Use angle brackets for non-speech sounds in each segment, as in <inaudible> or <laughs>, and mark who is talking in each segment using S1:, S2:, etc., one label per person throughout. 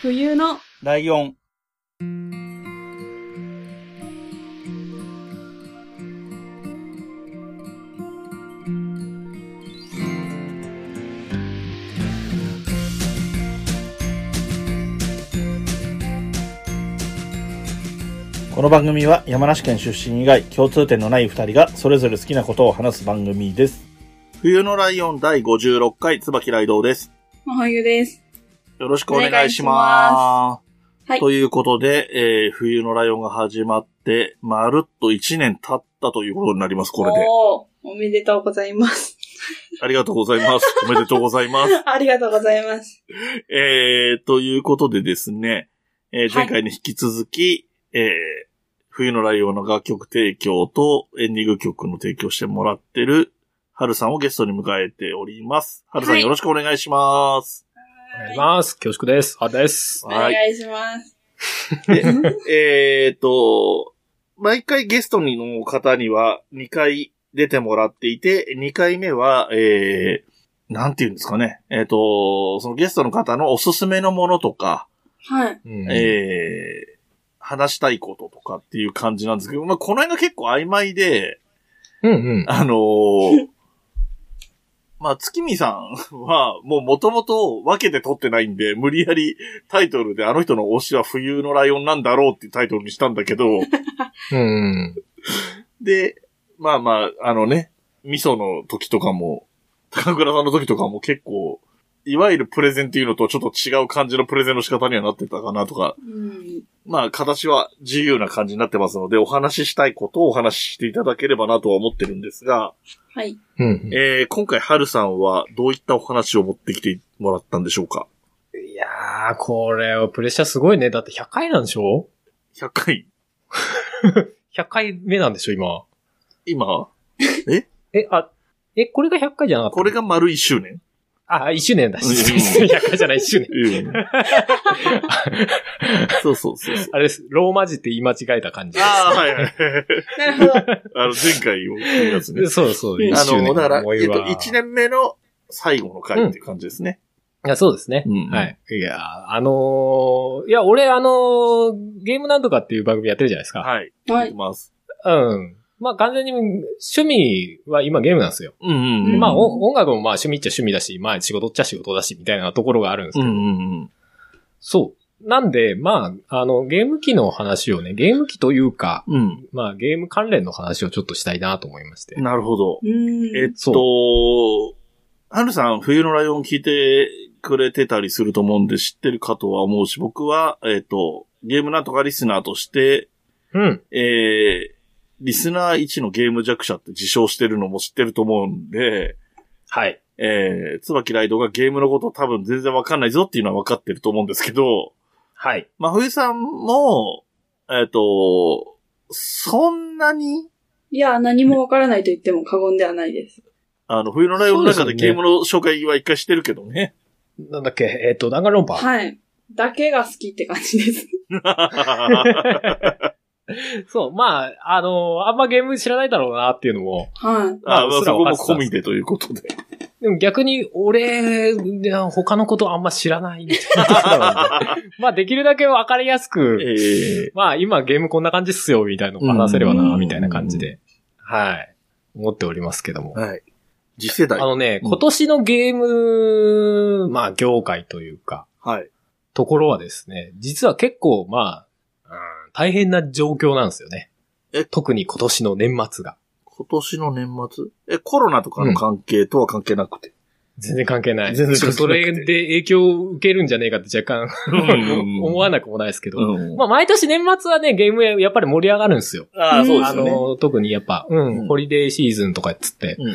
S1: 冬の
S2: ライオン。この番組は山梨県出身以外共通点のない二人がそれぞれ好きなことを話す番組です。冬のライオン第56回椿ライドウです。
S1: 真冬です。
S2: よろしくお願いします。
S1: はい
S2: ということで、えー冬のライオンが始まって、まるっと1年経ったということになります、これで。
S1: おーおめでとうございます。
S2: ありがとうございます。<laughs> おめでとうございます。
S1: ありがとうございます。
S2: えー、ということでですね、えー前回に引き続き、えー冬のライオンの楽曲提供とエンディング曲の提供してもらってる、はるさんをゲストに迎えております。はるさん
S1: はい
S2: よろしくお願いします。
S3: お願いします。恐縮です。あです。
S1: お願いします。<laughs>
S2: えーと、毎回ゲストの方には2回出てもらっていて、2回目は、えー、なんて言うんですかね。えーと、そのゲストの方のおすすめのものとか、
S1: はい。
S3: うん
S2: えー、話したいこととかっていう感じなんですけど、まあ、この辺が結構曖昧で、
S3: うんうん。
S2: あのーまあ、月見さんは、もう元々分けて撮ってないんで、無理やりタイトルであの人の推しは冬のライオンなんだろうっていうタイトルにしたんだけど、<laughs>
S3: うん。
S2: で、まあまあ、あのね、味噌の時とかも、高倉さんの時とかも結構、いわゆるプレゼンっていうのとちょっと違う感じのプレゼンの仕方にはなってたかなとか、
S1: うん。
S2: まあ形は自由な感じになってますので、お話ししたいことをお話ししていただければなとは思ってるんですが、
S1: はい。
S3: うん。
S2: えー、今回春さんはどういったお話を持ってきてもらったんでしょうか？
S3: いやー、これはプレッシャーすごいね。だって100回なんでしょ
S2: ?100 回 <laughs>
S3: ?100 回目なんでしょ、今？
S2: 今？
S3: え、あ、え、これが100回じゃなかった
S2: これが丸1周年？
S3: あ、1周年だ。
S2: うん <laughs>
S3: 100回じゃない、1周年。
S2: うん。<laughs> そうそうそうそう。
S3: あれです。ローマ字って言い間違えた感じです。
S2: ああ、はいはい。
S1: なるほど。<laughs>
S2: あの、前回を聞くやつね。
S3: そうそう、
S1: うん
S3: 1
S2: あの、だから、えっと、
S3: 思いは
S2: 1年目の最後の回っていう感じですね。
S3: いや、そうですね。
S2: うん
S3: はい。いや、あのーいや、俺、あのーゲームなんとかっていう番組やってるじゃないですか。
S2: はい。
S1: はい。
S3: うん。まあ完全に趣味は今ゲームなんですよ。
S2: うんうん
S1: う
S2: うんん。
S3: まあお音楽もまあ趣味っちゃ趣味だし、まあ仕事っちゃ仕事だしみたいなところがあるんですけど。
S2: うんうん
S3: そう。なんで、まあ、あの、ゲーム機の話をね、ゲーム機というか、
S2: うん。
S3: まあゲーム関連の話をちょっとしたいなと思いまして
S2: うん。。なるほど。
S1: うん。
S2: えっと、はるさん、冬のライオン聞いてくれてたりすると思うんで知ってるかとは思うし、僕は、えっと、ゲームなんとかリスナーとして、
S3: うん。
S2: えー、リスナー1のゲーム弱者って自称してるのも知ってると思うんで、
S3: はい。
S2: えー、椿ライドがゲームのこと多分全然わかんないぞっていうのは分かってると思うんですけど、
S3: はい。
S2: まあ、冬さんも、えっ、と、そんなに、
S1: いや、何もわからないと言っても過言ではないです。
S2: あの、冬のライオンの中でゲームの紹介は一回してるけどね。
S3: なんだっけ、えっ、と、弾丸論破。
S1: はい。だけが好きって感じです。<laughs> <laughs>
S3: そう、まあ、あのあんまゲーム知らないだろうなっていうのも、
S1: はい。
S2: あ、まあ、
S3: うっすら
S2: そこも込みでということで。
S3: でも逆に、俺、他のことあんま知らないみたいな。<laughs> まあ、できるだけわかりやすく、
S2: え
S3: まあ、今ゲームこんな感じっすよ、みたいなのを話せれば
S1: う
S3: な、
S1: ん
S3: みたいな感じで、はい。思っておりますけども。
S2: ー、はい。次世代。
S3: あのね、
S2: うん
S3: 今年のゲーム、まあ、業界というか、
S2: はい。
S3: ところはですね、実は結構、まあ、うん大変な状況なんですよね。
S2: え？
S3: 特に今年の年末が。
S2: 今年の年末？え、コロナとかの関係とは関係なくて？
S3: 全然関係ない。
S2: 全然関係なくて
S3: それで影響を受けるんじゃねえかって若干
S2: うん <laughs>
S3: 思わなくもないですけど。
S2: うん。
S3: まあ、毎年年末はね、ゲームやっぱり盛り上がるんですよ。
S2: ああ、そうで
S3: あ
S2: すよね。
S3: の、特にやっぱ、うん、
S2: うん
S3: ホリデーシーズンとかっつって、
S2: うんうん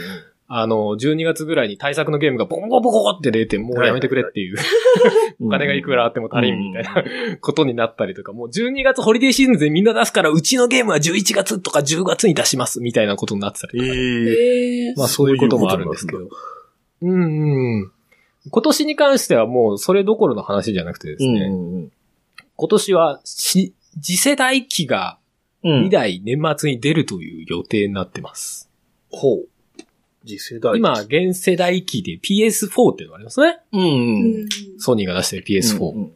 S3: あの、12月ぐらいに対策のゲームがボンボコボコって出て、もうやめてくれっていう、<laughs> お金がいくらあっても足りんみたいなことになったりとか、もう12月ホリデーシーズンでみんな出すから、うちのゲームは11月とか10月に出しますみたいなことになってたりとか。
S2: ええ
S1: ええ
S3: まあそういうこともあるんですけど。うんうん。今年に関してはもうそれどころの話じゃなくてですね、
S2: うんうん
S3: 今年はし次世代機が
S2: うん。
S3: 2台年末に出るという予定になってます。
S2: ほう。次世代。
S3: 今、現世代機で PS4 っていうのがありますね。
S2: うん
S1: う
S2: うん。
S1: ん。
S3: ソニーが出してる PS4。
S2: うんうん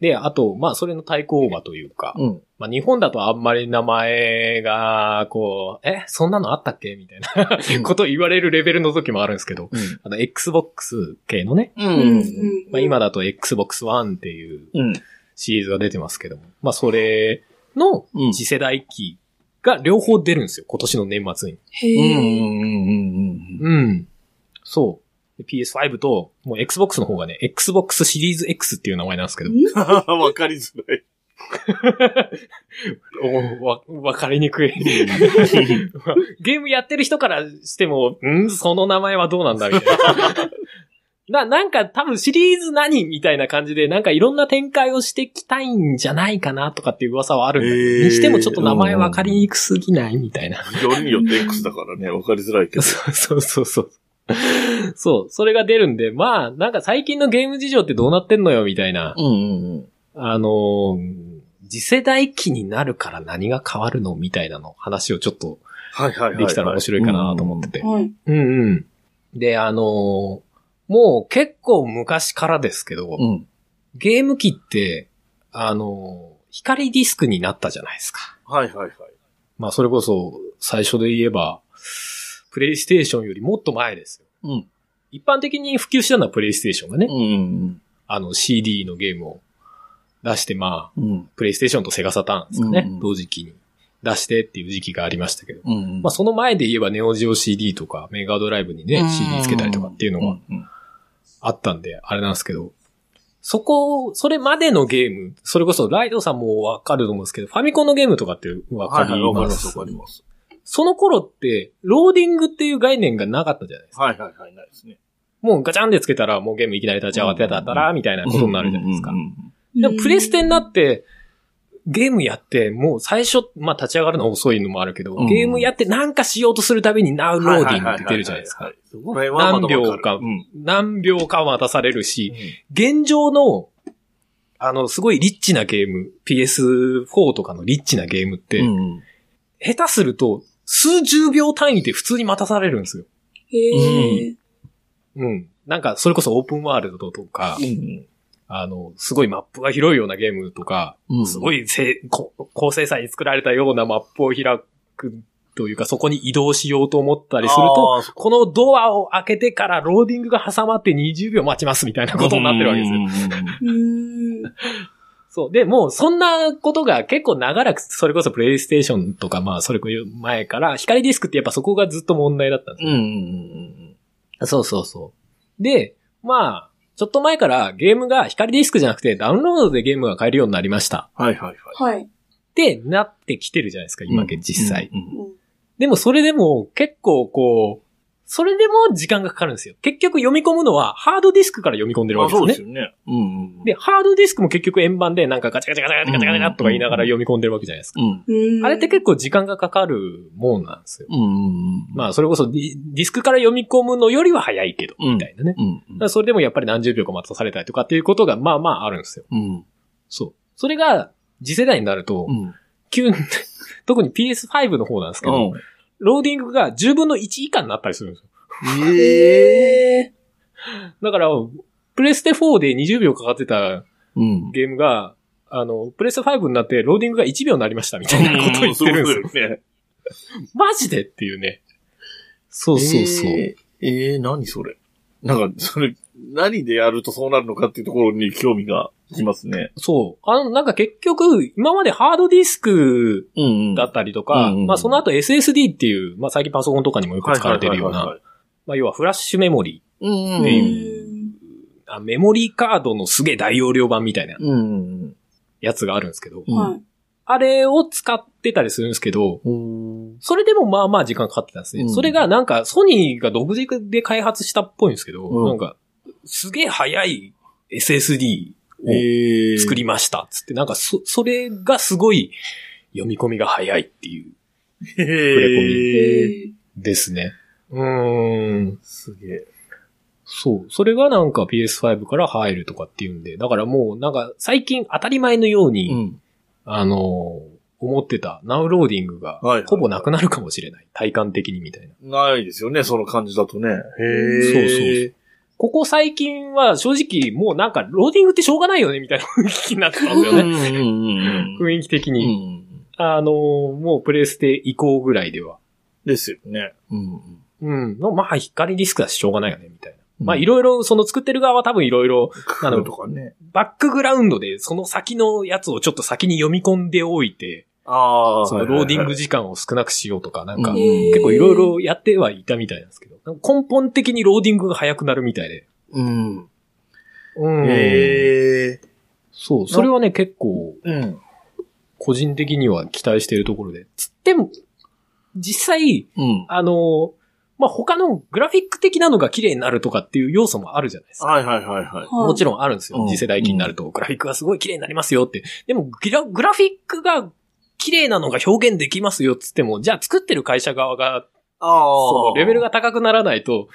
S3: で、あと、まあ、それの対抗馬というか、
S2: うん。
S3: まあ、日本だとあんまり名前が、こう、え、そんなのあったっけ？みたいなことを言われるレベルの時もあるんですけど、
S2: うん。
S3: あの、Xbox 系のね、
S2: う
S1: うん
S2: ん。
S3: まあ、今だと Xbox One っていう
S2: うん。
S3: シリーズが出てますけども、まあ、それの
S2: うん
S3: 次世代機が両方出るんですよ、今年の年末に。
S1: へ
S2: うん。う
S1: え。
S2: ん。うん。
S3: うん。そう。で PS5 と、もう Xbox の方がね、Xbox シリーズ X っていう名前なんですけど、<laughs>
S2: わかりづらい。<laughs>
S3: おわ、わかりにくい。<laughs> ゲームやってる人からしても、ん？その名前はどうなんだ？みたいな。な、なんか多分シリーズ何みたいな感じで、なんかいろんな展開をしていきたいんじゃないかなとかっていう噂はあるんだけど、にしてもちょっと名前わかりにくすぎないみたいな。
S2: よりによって X だからね、わかりづらいけど。<laughs>
S3: そうそうそうそう。そう、それが出るんで、まあ、なんか最近のゲーム事情ってどうなってんのよみたいな。
S2: うんうんうん。
S3: あのー次世代機になるから何が変わるのみたいなの話をちょっと
S2: はいはいはい。
S3: できたら面白いかなと思ってて。
S1: はい。
S3: うんうん。で、あのーもう結構昔からですけど、
S2: うん。
S3: ゲーム機って、あのー光ディスクになったじゃないですか。
S2: はいはいはい。
S3: まあそれこそ最初で言えば、プレイステーションよりもっと前ですよ。
S2: うん。
S3: 一般的に普及したのはプレイステーションがね、
S2: うん
S3: あの CD のゲームを出して、まあ、
S2: うん。うん。
S3: プレイステーションとセガサターンですかね、
S2: うんうん
S3: 同時期に出してっていう時期がありましたけど。
S2: うん。
S3: まあその前で言えばネオジオ CD とかメガドライブにね、
S2: うん
S3: CD つけたりとかっていうのが
S2: うん
S3: あったんで、あれなんですけど、そこ、それまでのゲーム、それこそライドさんもわかると思うんですけど、ファミコンのゲームとかってわか
S2: はいはい、
S3: りま
S2: わかりますすわかります。
S3: その頃って、ローディングっていう概念がなかったじゃないですか。
S2: はいはいはい、ないですね。
S3: もうガチャンでつけたらもうゲームいきなり立ち上がってたら、みたいなことになるじゃないですかでもプレステになって、ゲームやって、もう最初、まあ立ち上がるの遅いのもあるけど、
S2: うん
S3: ゲームやってなんかしようとするたびに Now
S2: うん。
S3: Loading って出るじゃないですか。。何秒か
S2: うん。
S3: 何秒か待たされるし、現状の、あの、すごいリッチなゲーム、PS4 とかのリッチなゲームって、
S2: うん。
S3: 下手すると、数十秒単位で普通に待たされるんですよ。
S1: へえ。
S3: うん。なんか、それこそオープンワールドとか、
S2: うん。
S3: あの、すごいマップが広いようなゲームとか、
S2: うん
S3: すごいせこ高精細に作られたようなマップを開くというか、そこに移動しようと思ったりすると、このドアを開けてからローディングが挟まって20秒待ちますみたいなことになってるわけですよ。そう。で、もうそんなことが結構長らく、それこそプレイステーションとか、まあそれこそ前から、光ディスクってやっぱそこがずっと問題だったんですよ。
S2: うんうん
S3: そうそうそう。で、まあ、ちょっと前からゲームが光ディスクじゃなくてダウンロードでゲームが買えるようになりました。
S2: はいはいはい。
S1: はい。
S3: ってなってきてるじゃないですか、今実際。
S2: うんうん
S1: うん
S3: でもそれでも結構こう、それでも時間がかかるんですよ。結局読み込むのはハードディスクから読み込んでるわ
S2: あ、
S3: けですよね。
S2: そうですよね。うんうん。
S3: で、ハードディスクも結局円盤でなんかガチャガチャガチャガチャガチャガチャとか言いながら読み込んでるわけじゃないですか。
S2: うん。
S3: あれって結構時間がかかるもんなんですよ。
S2: うんうん。
S3: まあ、それこそディスクから読み込むのよりは早いけど、
S2: うん
S3: みたいなね。
S2: うん
S3: だからそれでもやっぱり何十秒か待たされたりとかっていうことが、まあまああるんですよ。
S2: うん。
S3: そう。それが、次世代になると
S2: う、ん。
S3: 急に、特に PS5 の方なんですけど、ローディングが10分の1以下になったりするんですよ。
S2: え
S1: へえ。
S3: だから、プレステ4で20秒かかってた
S2: うん。
S3: ゲームが、あの、プレステ5になってローディングが1秒になりましたみたいなことを言ってるんですよ。
S2: よね。
S3: マジでっていうね。そうそうそう。
S2: えー、えー、何それ。なんか、それ、何でやるとそうなるのかっていうところに興味がきますね。
S3: そう。あの、なんか結局、今までハードディスク
S2: うんうん。
S3: だったりとか、
S2: うんうん
S3: まあその後 SSD っていう、まあ最近パソコンとかにもよく使われているような、まあ要はフラッシュメモリ
S2: はい。うん
S1: う
S2: うん。
S1: ん。
S3: あ、メモリーカードのすげえ大容量版みたいな
S2: うん
S3: やつがあるんですけど、
S2: うん。
S1: はい。
S3: あれを使ってたりするんですけど、
S2: うん。
S3: それでもまあまあ時間かかってたんですね。
S2: うん
S3: それがなんかソニーが独自で開発したっぽいんですけど、
S2: うん
S3: なんか、すげえ速い SSD を
S2: えー、
S3: 作りましたっつって、なんかそ、それがすごい読み込みが早いっていう
S2: へ
S3: レコミ
S2: ー。
S1: へえ。
S3: ですね。うーん。
S2: すげえ。
S3: そう。それがなんか PS5 から入るとかっていうんで、だからもうなんか最近当たり前のように、
S2: うん。
S3: あのー思ってた Now Loading が
S2: はいはい
S3: ほぼなくなるかもしれない。体感的にみたいな。
S2: ないですよね、その感じだとね。へえ。
S3: そうそうここ最近は正直もうなんかローディングってしょうがないよねみたいな雰囲気になってますよね。雰囲気的に。
S2: ん。
S3: あの、もうプレステ以降ぐらいでは。
S2: ですよね。うん。
S3: うん。のまあ、光ディスクだししょうがないよねみたいな。
S2: うん
S3: まあ、いろいろ、その作ってる側は多分いろいろ、
S2: なるとかね。
S3: バックグラウンドでその先のやつをちょっと先に読み込んでおいて、
S2: ああ。
S3: そのローディング
S2: 時
S3: 時間を少なくしようとか、なんか、
S2: うん
S3: 結構いろいろやってはいたみたいなんですけど、根本的にローディングが早くなるみたいで。
S2: うん。
S3: うん。
S2: へえ。
S3: そう、それはね、結構、
S2: うん。
S3: 個人的には期待しているところで。つっても、実際、
S2: うん。
S3: あの、まあ、他のグラフィック的なのが綺麗になるとかっていう要素もあるじゃないですか。
S2: はいはいはいはい。
S3: もち
S1: ろ
S3: ろんあるんですよ。
S2: うん
S3: 次世代機になると、グラフィックがすごい綺麗になりますよって。でもグラ、グラフィックが綺麗なのが表現できますよっつっても、じゃあ作ってる会社側が。そのレベルが高くならないと、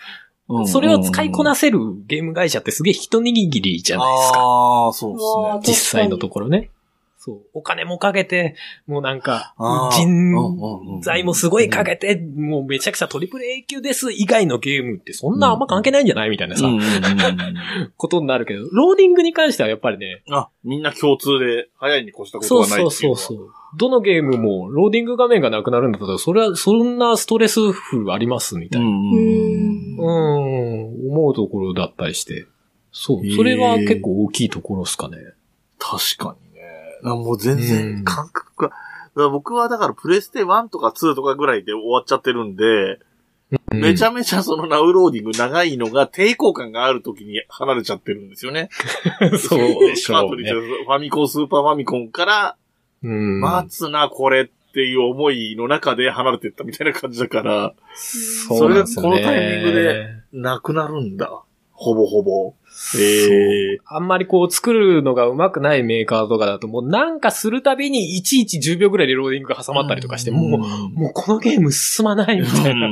S2: うん、
S3: それを使いこなせるゲーム会社ってすげえ一握りじゃないですか。
S2: ああ、そうですね。
S3: 実際のところね。そう。お金もかけて、もうなんか人材もすごいかけて、もうめちゃくちゃトリプル A 級です以外のゲームってそんなあんま関係ないんじゃないみたいなさ、ことになるけど、ローディングに関してはやっぱりね、
S2: あ、みんな共通で早いに越したこと
S3: そう
S2: がない
S3: そう
S2: っていのは
S3: そううそう。どのゲームもローディング画面がなくなるんだったら、それはそんなストレスフルありますみたいな。
S2: うん
S3: 思うところだったりして。そう。それは結構大きいところですかね。
S2: 確かにね。あもう全
S3: うん
S2: 然感覚が、僕はだからプレステ1とか2とかぐらいで終わっちゃってるんで、めち
S3: ゃ、
S2: ゃめちゃそのナウローディング長いのが抵抗感がある時に離れちゃってるんですよね。<laughs>
S3: そうでしょうね。
S2: ファミコン、スーパーファミコンから、
S3: うん。
S2: 待つな、これっていう思いの中で離れてったみたいな感じだから。
S3: そ
S2: れがこのタイミングでなくなるんだ。ほぼほぼ。
S3: そう
S2: ええ
S3: あんまりこう作るのが上手くないメーカーとかだともうなんかするたびにいちいち10秒ぐらいでローディングが挟まったりとかして、もう、もうこのゲーム進まないみたいな。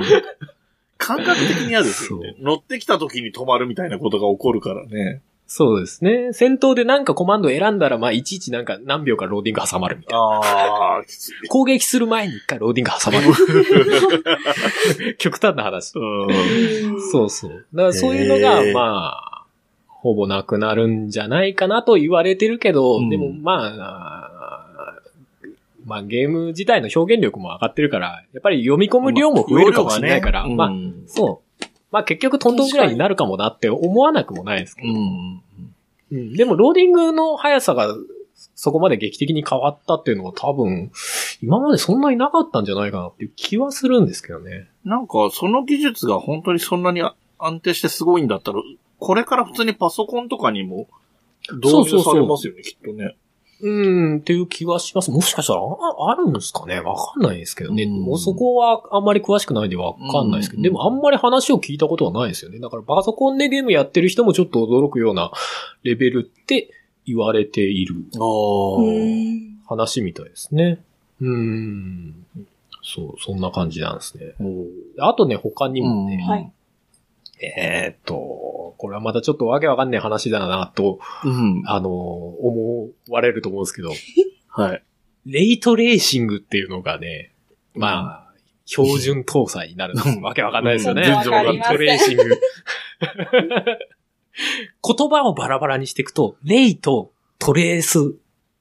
S2: 感覚的に嫌ですよね。乗ってきた時に止まるみたいなことが起こるからね。
S3: そうですね。戦闘でなんかコマンド選んだら、まあいちいちなんか何秒かローディング挟まるみたいな。
S2: ああ、きつい。
S3: 攻撃する前に一回ローディング挟まる。<laughs> 極端な話。
S2: うん
S3: そうそう。だからそういうのがまあ、ほぼなくなるんじゃないかなと言われてるけど、
S2: うん
S3: でもまあ、まあゲーム自体の表現力も上がってるから、やっぱり読み込む量も増えるかもしれないから、まあ、
S2: うん
S3: そう。まあ結局トントンぐらいになるかもなって思わなくもないですけど。
S2: うん。
S3: うん、でもローディングの速さがそこまで劇的に変わったっていうのは多分、今までそんなになかったんじゃないかなっていう気はするんですけどね。
S2: なんか、その技術が本当にそんなに安定してすごいんだったら、これから普通にパソコンとかにも導入されますよね、きっとね。
S3: うん、っていう気はします。もしかしたらああるんですかね？わかんないですけどね。
S2: うん
S3: もうそこはあんまり詳しくないんでわかんないですけど、
S2: うん
S3: でもあんまり話を聞いたことはないですよね。だからパソコンでゲームやってる人もちょっと驚くようなレベルって言われている話みたいですね。うん。そう、そんな感じなんですね。あとね、他にもね、
S1: はい
S3: えーっと、これはまたちょっとわけわかんない話だなと、
S2: うん。
S3: あの、思われると思うんですけど、<laughs>
S2: はい。
S3: レイトレーシングっていうのがね、まあ、標準搭載になる。<laughs> わけわかんないですよね。
S2: うん全然わか
S3: レイ
S2: んない
S3: トレーシング。<laughs> 言葉をバラバラにしていくと、レイとトレース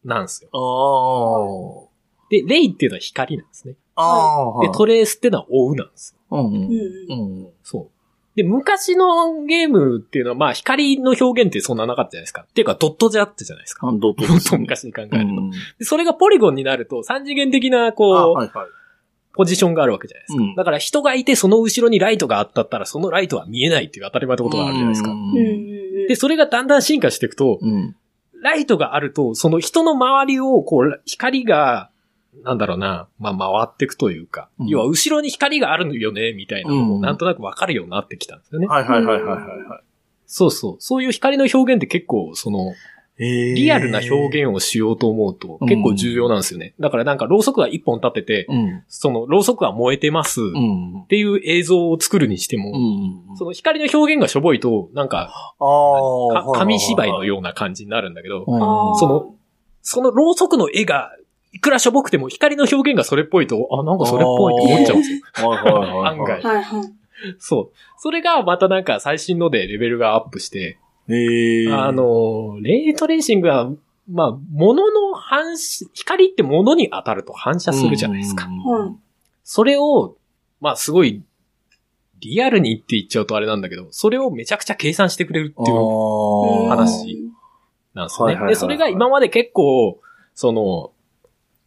S3: なんですよ。
S2: ああ。
S3: で、レイっていうのは光なんですね。
S2: ああ。
S3: で、トレースっていうのは追うなんですよ。
S2: うん。
S1: う
S2: うんん。
S3: そう。で、昔のゲームっていうのは、まあ、光の表現ってそんななかったじゃないですか。っていうか、ドットじゃあったじゃないですか。
S2: ドと
S3: もっと昔に考えると。
S2: うん。
S3: でそれがポリゴンになると、三次元的な、
S2: あ
S3: こう、
S2: はいはい。
S3: ポジションがあるわけじゃないですか。
S2: うん
S3: だから人がいて、その後ろにライトがあったったら、そのライトは見えないっていう当たり前のことがあるじゃないですか。で、それがだんだん進化していくと、
S2: うん。
S3: ライトがあると、その人の周りを、こう、光が、なんだろうな、まあ、回っていくというか、
S2: うん
S3: 要は後ろに光があるよね、みたいなのも、
S2: うん
S3: なんとなくわかるようになってきたんですよね。
S2: はいはいはいはいはいはい。
S3: そうそう。そういう光の表現って結構、その、リ
S2: リ
S3: アルな表現をしようと思うと、結構重要なんですよね。だからなんか、ろうそくが一本立ってて、
S2: うん。
S3: その、ろうそくが燃えてます、っ
S2: うん。
S3: ていう映像を作るにしても、
S2: うん。
S3: その光の表現がしょぼいと、なんか、紙芝居のような感じになるんだけど、その、そのろうそくの絵が、いくらしょぼくても光の表現がそれっぽいと、あ、なんかそれっぽいって思っちゃうんですよ。
S2: はいはいはいはい。<laughs>
S3: 案外
S1: はいはい。
S3: そう。それがまたなんか最新のでレベルがアップして、
S2: ええ
S3: あ、の、レートレーシングは、まあ、物の反射、光って物に当たると反射するじゃないですか。
S1: はい。
S3: それを、まあすごい、リアルにって言っちゃうとあれなんだけど、それをめちゃくちゃ計算してくれるっていう。話なんですよね。で、それが今まで結構、その、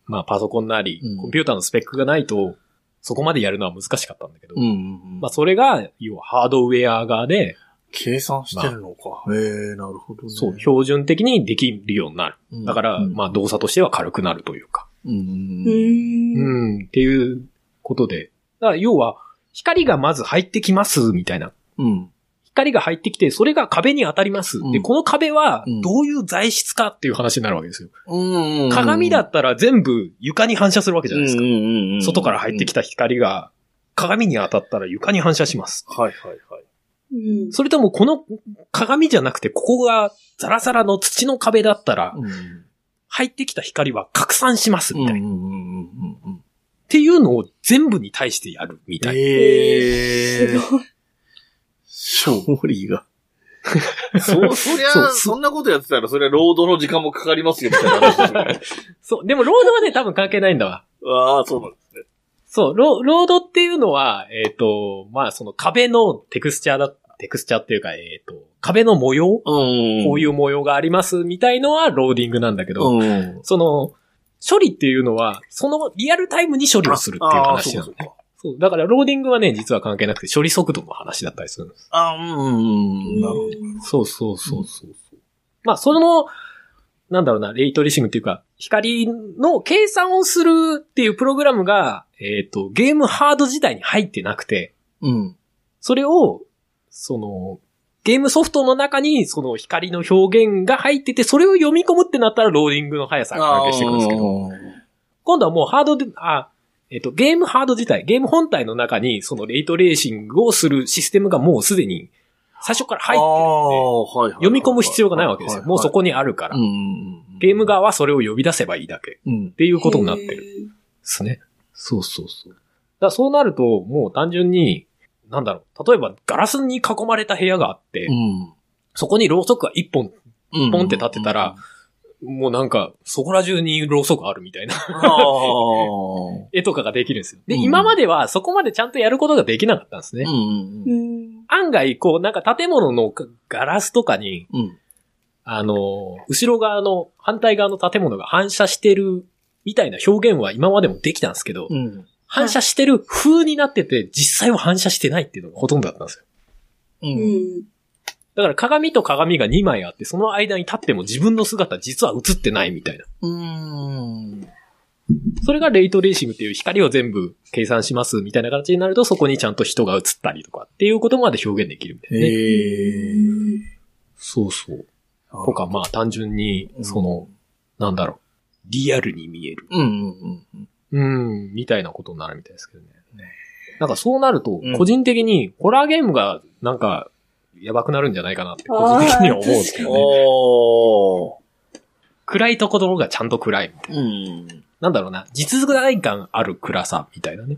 S3: まあパソコンなり
S2: うん、
S3: コンピューターのスペックがないと、そこまでやるのは難しかったんだけど、
S2: うんうんうん。
S3: まあそれが、要はハードウェア側で、
S2: 計算してるのか。ええなるほどね。
S3: そう、標準的にできるようになる。
S2: うん
S3: だから、
S2: うん
S3: まあ動作としては軽くなるというか。
S2: うんうん
S1: う
S2: うん。
S1: ん。
S3: うん、っていうことで。だから要は、光がまず入ってきます、みたいな。
S2: うん。
S3: 光が入ってきて、それが壁に当たります。
S2: うん
S3: で、この壁は
S2: うん、
S3: どういう材質かっていう話になるわけですよ。鏡だったら全部床に反射するわけじゃないですか。
S2: うんうんうんうん
S3: 外から入ってきた光が、鏡に当たったら床に反射します。
S2: はいはいはい。
S1: うん。
S3: それともこの鏡じゃなくて、ここがザラザラの土の壁だったら、
S2: うん。
S3: 入ってきた光は拡散します、みたいな。っ。ていうのを全部に対してやる、みたいな。
S2: ええ
S1: すごい。
S2: 勝利が。そ、そりゃ、
S3: そう
S2: そんなことやってたら、そりゃ、労働の時間もかかりますよ、みたいな話ですよね。<laughs>
S3: そう。でも、ロードはね、多分関係ないんだわ。
S2: ああ、そうなんですね。
S3: そう、ロロードっていうのは、えっ、と、まあ、その壁のテクスチャーだ、テクスチャーっていうか、えっ、と、壁の模様、
S2: うん。
S3: こういう模様がありますみたいのはローディングなんだけど、
S2: うん。
S3: その、処理っていうのは、そのリアルタイムに処理をするっていう話なのね。
S2: そう。
S3: だから、ローディングはね、実は関係なくて、処理速度の話だったりするんです。
S2: あうんうんうん。なるほど。
S3: そうそうそうそう。まあ、その、なんだろうな、レイトレーシングっていうか、光の計算をするっていうプログラムが、えっ、と、ゲームハード自体に入ってなくて、
S2: うん。
S3: それを、その、ゲームソフトの中にその光の表現が入ってて、それを読み込むってなったらローディングの速さが関係してくるんですけど、今度はもうハードで、あ、えっ、と、ゲームハード自体、ゲーム本体の中にそのレイトレーシングをするシステムがもうすでに最初から入ってるんで。読み込む必要がないわけですよ。もうそこにあるからゲーム側はそれを呼び出せばいいだけっ。ていうことになってるんで
S1: る。
S3: すね。そうそうそう。だそうなると、もう単純に、なんだろう。例えばガラスに囲まれた部屋があって、
S2: うん。
S3: そこにろうそくが一本、
S2: うん。
S3: ポンって立ってたら、もうなんか、そこら中にろうそくあるみたいな
S2: ああ。<laughs>
S3: 絵とかができるんですよ。で、
S2: うん
S3: 今まではそこまでちゃんとやることができなかったんですね。
S2: うんうん
S1: うん。
S3: 案外、こう、なんか建物のガラスとかに、
S2: うん。
S3: あの、後ろ側の、反対側の建物が反射してるみたいな表現は今までもできたんですけど、
S2: うん。
S3: 反射してる風になってて、実際は反射してないっていうのがほとんどだったんですよ。
S2: う。
S1: うんん。
S3: だから鏡と鏡が2枚あって、その間に立っても自分の姿実は映ってないみたいな。
S2: うん。
S3: それがレイトレーシングっていう光を全部計算しますみたいな形になると、そこにちゃんと人が映ったりとかっていうことまで表現できるみたいなね。
S2: へえ。
S3: そうそう。とか、まあ単純に、
S2: うん
S3: その、なんだろう、リアルに見える。
S2: うんうんうん。
S3: うん、みたいなことになるみたいですけどね。なんかそうなると
S2: うん、
S3: 個人的に、ホラーゲームが、なんか、やばくなるんじゃないかなって、個人的には思うんですけどね。暗いところがちゃんと暗いみたいな。
S2: うん。
S3: なんだろうな、実在感ある暗さみたいなね。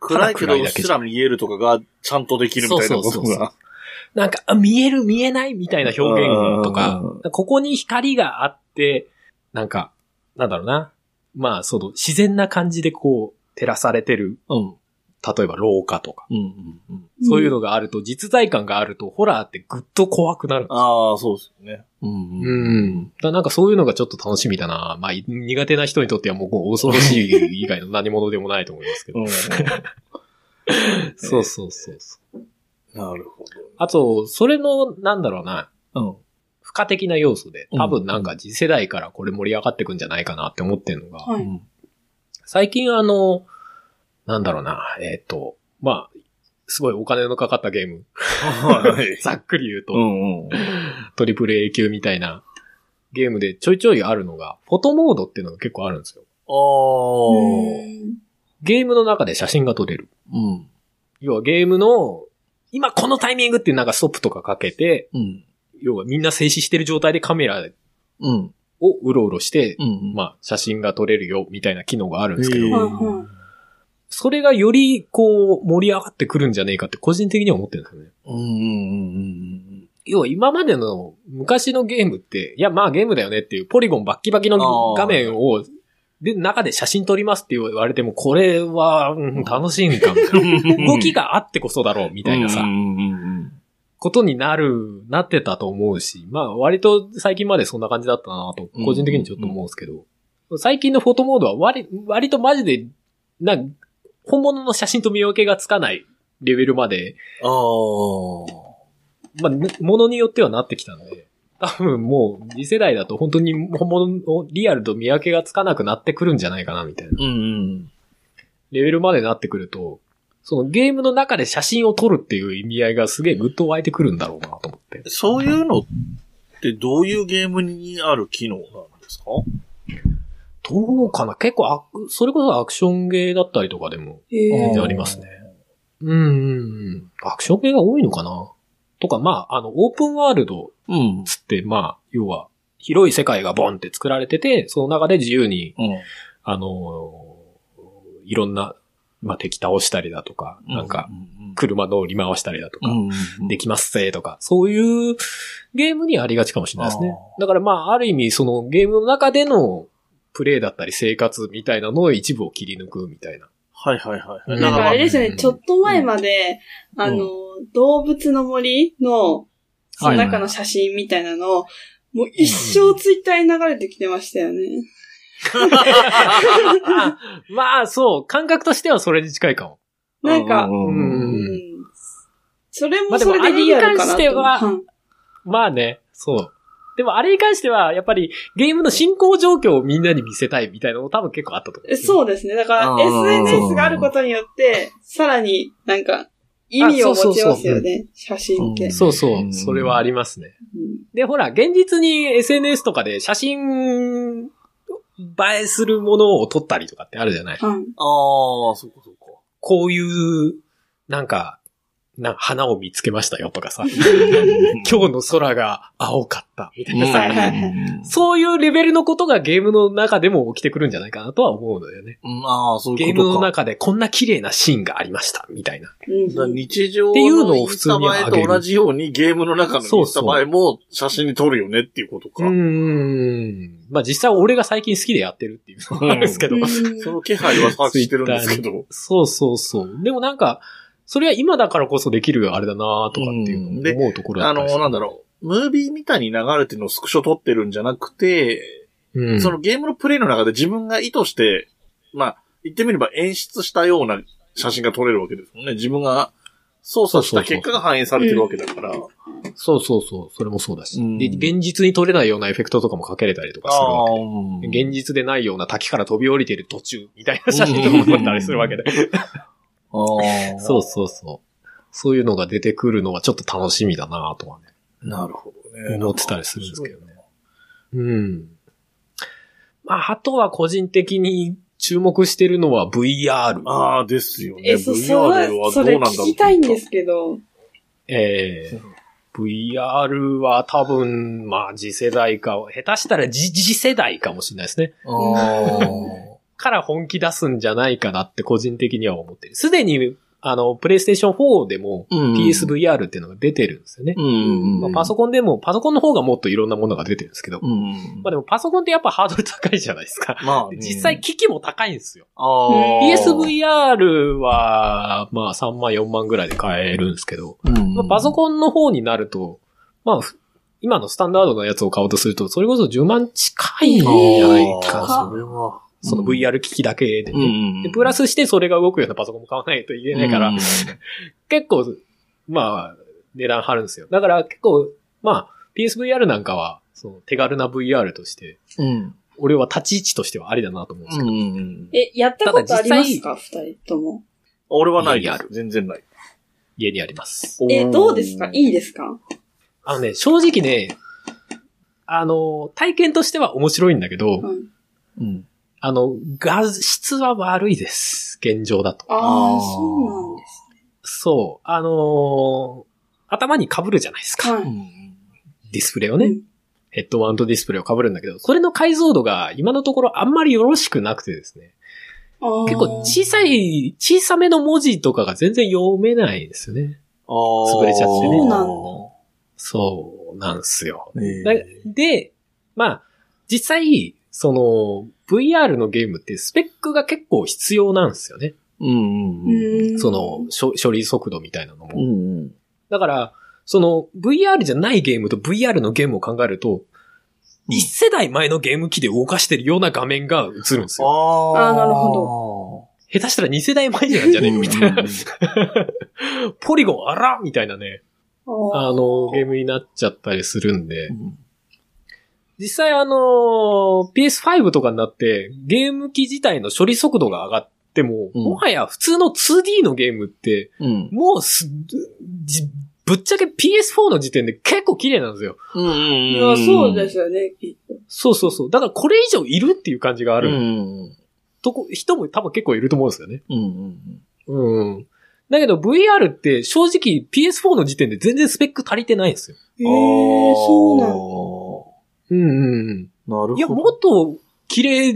S2: 暗いけど、うっすら見えるとかがちゃんとできるみたいなこと
S3: そうそうそう
S2: が。
S3: なんか、あ見える見えないみたいな表現とか
S2: う、
S3: ここに光があって、なんか、なんだろうな。まあ、その、自然な感じでこう、照らされてる、
S2: うん。
S3: 例えば廊下とか、
S2: うんうんうん。
S3: そういうのがあると、実在感があると、ホラーってぐっと怖くなる。
S2: ああ、そうですよね。うん
S3: う
S2: うん。
S3: ん。だからなんかそういうのがちょっと楽しみだな。まあ、い苦手な人にとってはもう恐ろしい以外の何者でもないと思いますけど。
S2: うん。<laughs>
S3: そうそうそうそう。
S2: なるほ
S3: あと、それの、なんだろうな、
S2: ど。
S3: 付加的な要素で、多分なんか次世代からこれ盛り上がってくんじゃないかなって思ってるのが、
S1: はい。
S2: うん。
S3: 最近あの、なんだろうな、えっ、と、まあ、すごいお金のかかったゲーム、
S2: はい。<laughs>
S3: ざっくり言うと、
S2: うんうん。
S3: トリプル A 級みたいなゲームでちょいちょいあるのが、フォトモードっていうのが結構あるんですよ。
S2: ああ。
S3: ゲームの中で写真が撮れる。
S2: うん。
S3: 要はゲームの、今このタイミングっていうなんかストップとかかけて、
S2: うん。
S3: 要はみんな静止してる状態でカメラ
S2: うん。
S3: をうろうろして、
S2: うん。
S3: まあ写真が撮れるよみたいな機能があるんですけど、それがよりこう盛り上がってくるんじゃねえかって個人的には思ってるんですよね。
S2: うんうんうん
S3: 要は今までの昔のゲームって、いやまあゲームだよねっていうポリゴンバッキバキの
S2: あー。
S3: 画面を、で、中で写真撮りますって言われても、これは、うん楽しいんかみたいな。動きがあってこそだろうみたいなさ。
S2: うん、うんうん
S3: ことになる、なってたと思うし、まあ割と最近までそんな感じだったなと、個人的にちょっと思うんですけど、最近のフォトモードは割、割とマジで、な、本物の写真と見分けがつかないレベルまで、
S2: ああ。
S3: まあ、ものによってはなってきたんで、多分もう次世代だと本当に本物のリアルと見分けがつかなくなってくるんじゃないかなみたいな
S2: うんうん。
S3: レベルまでなってくると、そのゲームの中で写真を撮るっていう意味合いがすげえぐっと湧いてくるんだろうなと思って。
S2: そういうのってどういうゲームにある機能なんですか？
S3: どうかな？結構あ、それこそアクションゲーだったりとかでも
S1: え
S3: 全然
S1: ー
S3: ありますね。うんうんうん。アクションゲーが多いのかな？とか、まあ、あの、オープンワールド
S2: うん。
S3: つって、まあ、要は、広い世界がボンって作られてて、その中で自由に、
S2: うん。
S3: あのーいろんな、まあ、敵倒したりだとか、なんか、車乗り回したりだとか、
S2: うん、
S3: できますぜとか、そういうゲームにありがちかもしれないですねだからまあ、ある意味、そのゲームの中でのプレイだったり生活みたいなのを一部を切り抜くみたいな。
S2: はいはいはい。
S3: うん
S1: なんかあれですよね、
S3: うん
S1: ちょっと前まで、あの、動物の森の、その中の写真みたいなのを、もう一生ツイッターに流れてきてましたよね。
S3: まあ、そう、感覚としてはそれに近いかも。
S1: なんか、
S2: うん
S3: うん
S1: うんそれ
S3: も
S1: もそれでリアルかなと。
S3: あれに関しては
S1: うん
S3: まあね、そう。でもあれに関しては、やっぱりゲームの進行状況をみんなに見せたいみたいなのも多分結構あったと思う。
S1: えそうですね。だから SNS があることによって、さらになんか意味を持ちますよね、写真って。
S3: そうそうう。それはありますね。で、ほら、現実に SNS とかで写真映えするものを撮ったりとかってあるじゃない
S1: うんはい
S2: ああ、そうかそうか。
S3: こういう、なんか、なんか花を見つけましたよとかさ、<laughs> 今日の空が青かったみたいなさ、そういうレベルのことがゲームの中でも起きてくるんじゃないかなとは思うのよね。
S2: うんああ、そう
S3: ゲーム
S2: いうことか。
S3: の中でこんな綺麗なシーンがありました、みたいな。
S2: 日常
S3: っていうの
S2: のイン
S3: を普通に
S2: スタ映えと同じようにゲームの中のインスタ映えも写真に撮るよねっていうことか。
S3: うーん。まあ実際俺が最近好きでやってるっていうのもあるんですけど。
S1: うん
S2: その気配は把握してるんですけど。
S3: そうそうそう。でもなんか、それは今だからこそできるあれだなとかっていうのを思うところだ
S2: あの、
S3: ったりする
S2: なんだろう。ムービーみたいに流れてるのをスクショ撮ってるんじゃなくて、
S3: うん。
S2: そのゲームのプレイの中で自分が意図して、まあ、言ってみれば演出したような写真が撮れるわけですもんね。自分が操作した結果が反映されてるわけだから。
S3: そうそうそう。それもそうだし。
S2: うん
S3: で、現実に撮れないようなエフェクトとかもかけれたりとかするわけで。
S2: うん
S3: 現実でないような滝から飛び降りてる途中みたいな写真とかも撮ったりするわけで。<laughs> そうそうそう。そういうのが出てくるのはちょっと楽しみだなとはね、
S2: なるほどね。
S3: 思ってたりするんですけどね。うん。まあ、あとは個人的に注目してるのは VR。
S2: ああ、ですよね。
S1: え、そ、
S2: VR
S1: そ
S2: は
S1: れ、それ
S2: どうなんだろう。
S1: 聞きたいんですけど。
S3: えー VR は多分、まあ次世代か、下手したら次次世代かもしれないですね。<laughs> から本気出すんじゃないかなって個人的には思ってる。すでに、あの、プレイステーション4でも
S2: うん
S3: PSVR っていうのが出てるんですよね。
S2: うん。
S3: まあ、パソコンでも、パソコンの方がもっといろんなものが出てるんですけど。
S2: うん。
S3: まあでもパソコンってやっぱハードル高いじゃないですか。
S2: まあ
S3: で、実際機器も高いんですよ。PSVR は、まあ3万4万ぐらいで買えるんですけど、
S2: うん
S3: まあ、パソコンの方になると、まあ、ふ今のスタンダードのやつを買おうとすると、それこそ10万近いんじゃないか
S2: それは。
S3: その VR 機器だけでね。
S2: うん
S3: で、プラスしてそれが動くようなパソコンも買わないといけないから、
S2: うん
S3: 結構、まあ、値段張るんですよ。だから結構、まあ、PSVR なんかは、その手軽な VR として、
S2: うん。
S3: 俺は立ち位置としてはありだなと思うんですけど。
S2: うん。
S1: え、やったことありますか？二人とも。
S2: 俺はないです。全然ない。
S3: 家にあります。
S1: え、どうですか？いいですか？
S3: あのね、正直ね、あの、体験としては面白いんだけど、
S1: うん。
S2: うん。
S3: あの、画質は悪いです。現状だと。
S1: ああ、そうなんです
S3: そう。あのー頭に被るじゃないですか。
S1: はい
S3: ディスプレイをね。
S1: うん
S3: ヘッドマウントディスプレイを被るんだけど、それの解像度が今のところあんまりよろしくなくてですね。結構小さい、小さめの文字とかが全然読めないですよね。潰れちゃってね
S1: そうなんだ
S3: そうなんですよ。で、まあ、実際、その、VR のゲームってスペックが結構必要なんですよね。
S2: うんうんうん。
S1: うん
S3: その、処処理速度みたいなのも。
S2: うんうん。
S3: だから、その VR じゃないゲームと VR のゲームを考えると、一世代前のゲーム機で動かしてるような画面が映るんですよ。
S2: あ
S1: あーなる
S2: ほ
S3: 下手したら二世代前なんじゃねえみたいな。<laughs> ポリゴンあらみたいなね、
S1: あ
S3: あの、ゲームになっちゃったりするんで
S2: う。ん
S3: 実際あの、PS5 とかになって、ゲーム機自体の処理速度が上がっても、
S2: うん
S3: もはや普通の 2D のゲームって、
S2: うん。
S3: もうす、じぶっちゃけ PS4 の時点で結構綺麗なんですよ。
S2: うんうん
S1: いや、そうですよね、きっと。
S3: そうそうそう。だからこれ以上いるっていう感じがあ
S2: あ
S3: る。
S2: うん。
S3: とこ、人も多分結構いると思うんですよね。
S2: うんうん。
S3: うん。だけど VR って正直 PS4 の時点で全然スペック足りてないんですよ。
S1: へえ、そうなんだ。
S3: うんうんうん。
S2: なるほど。
S3: いや、もっと綺麗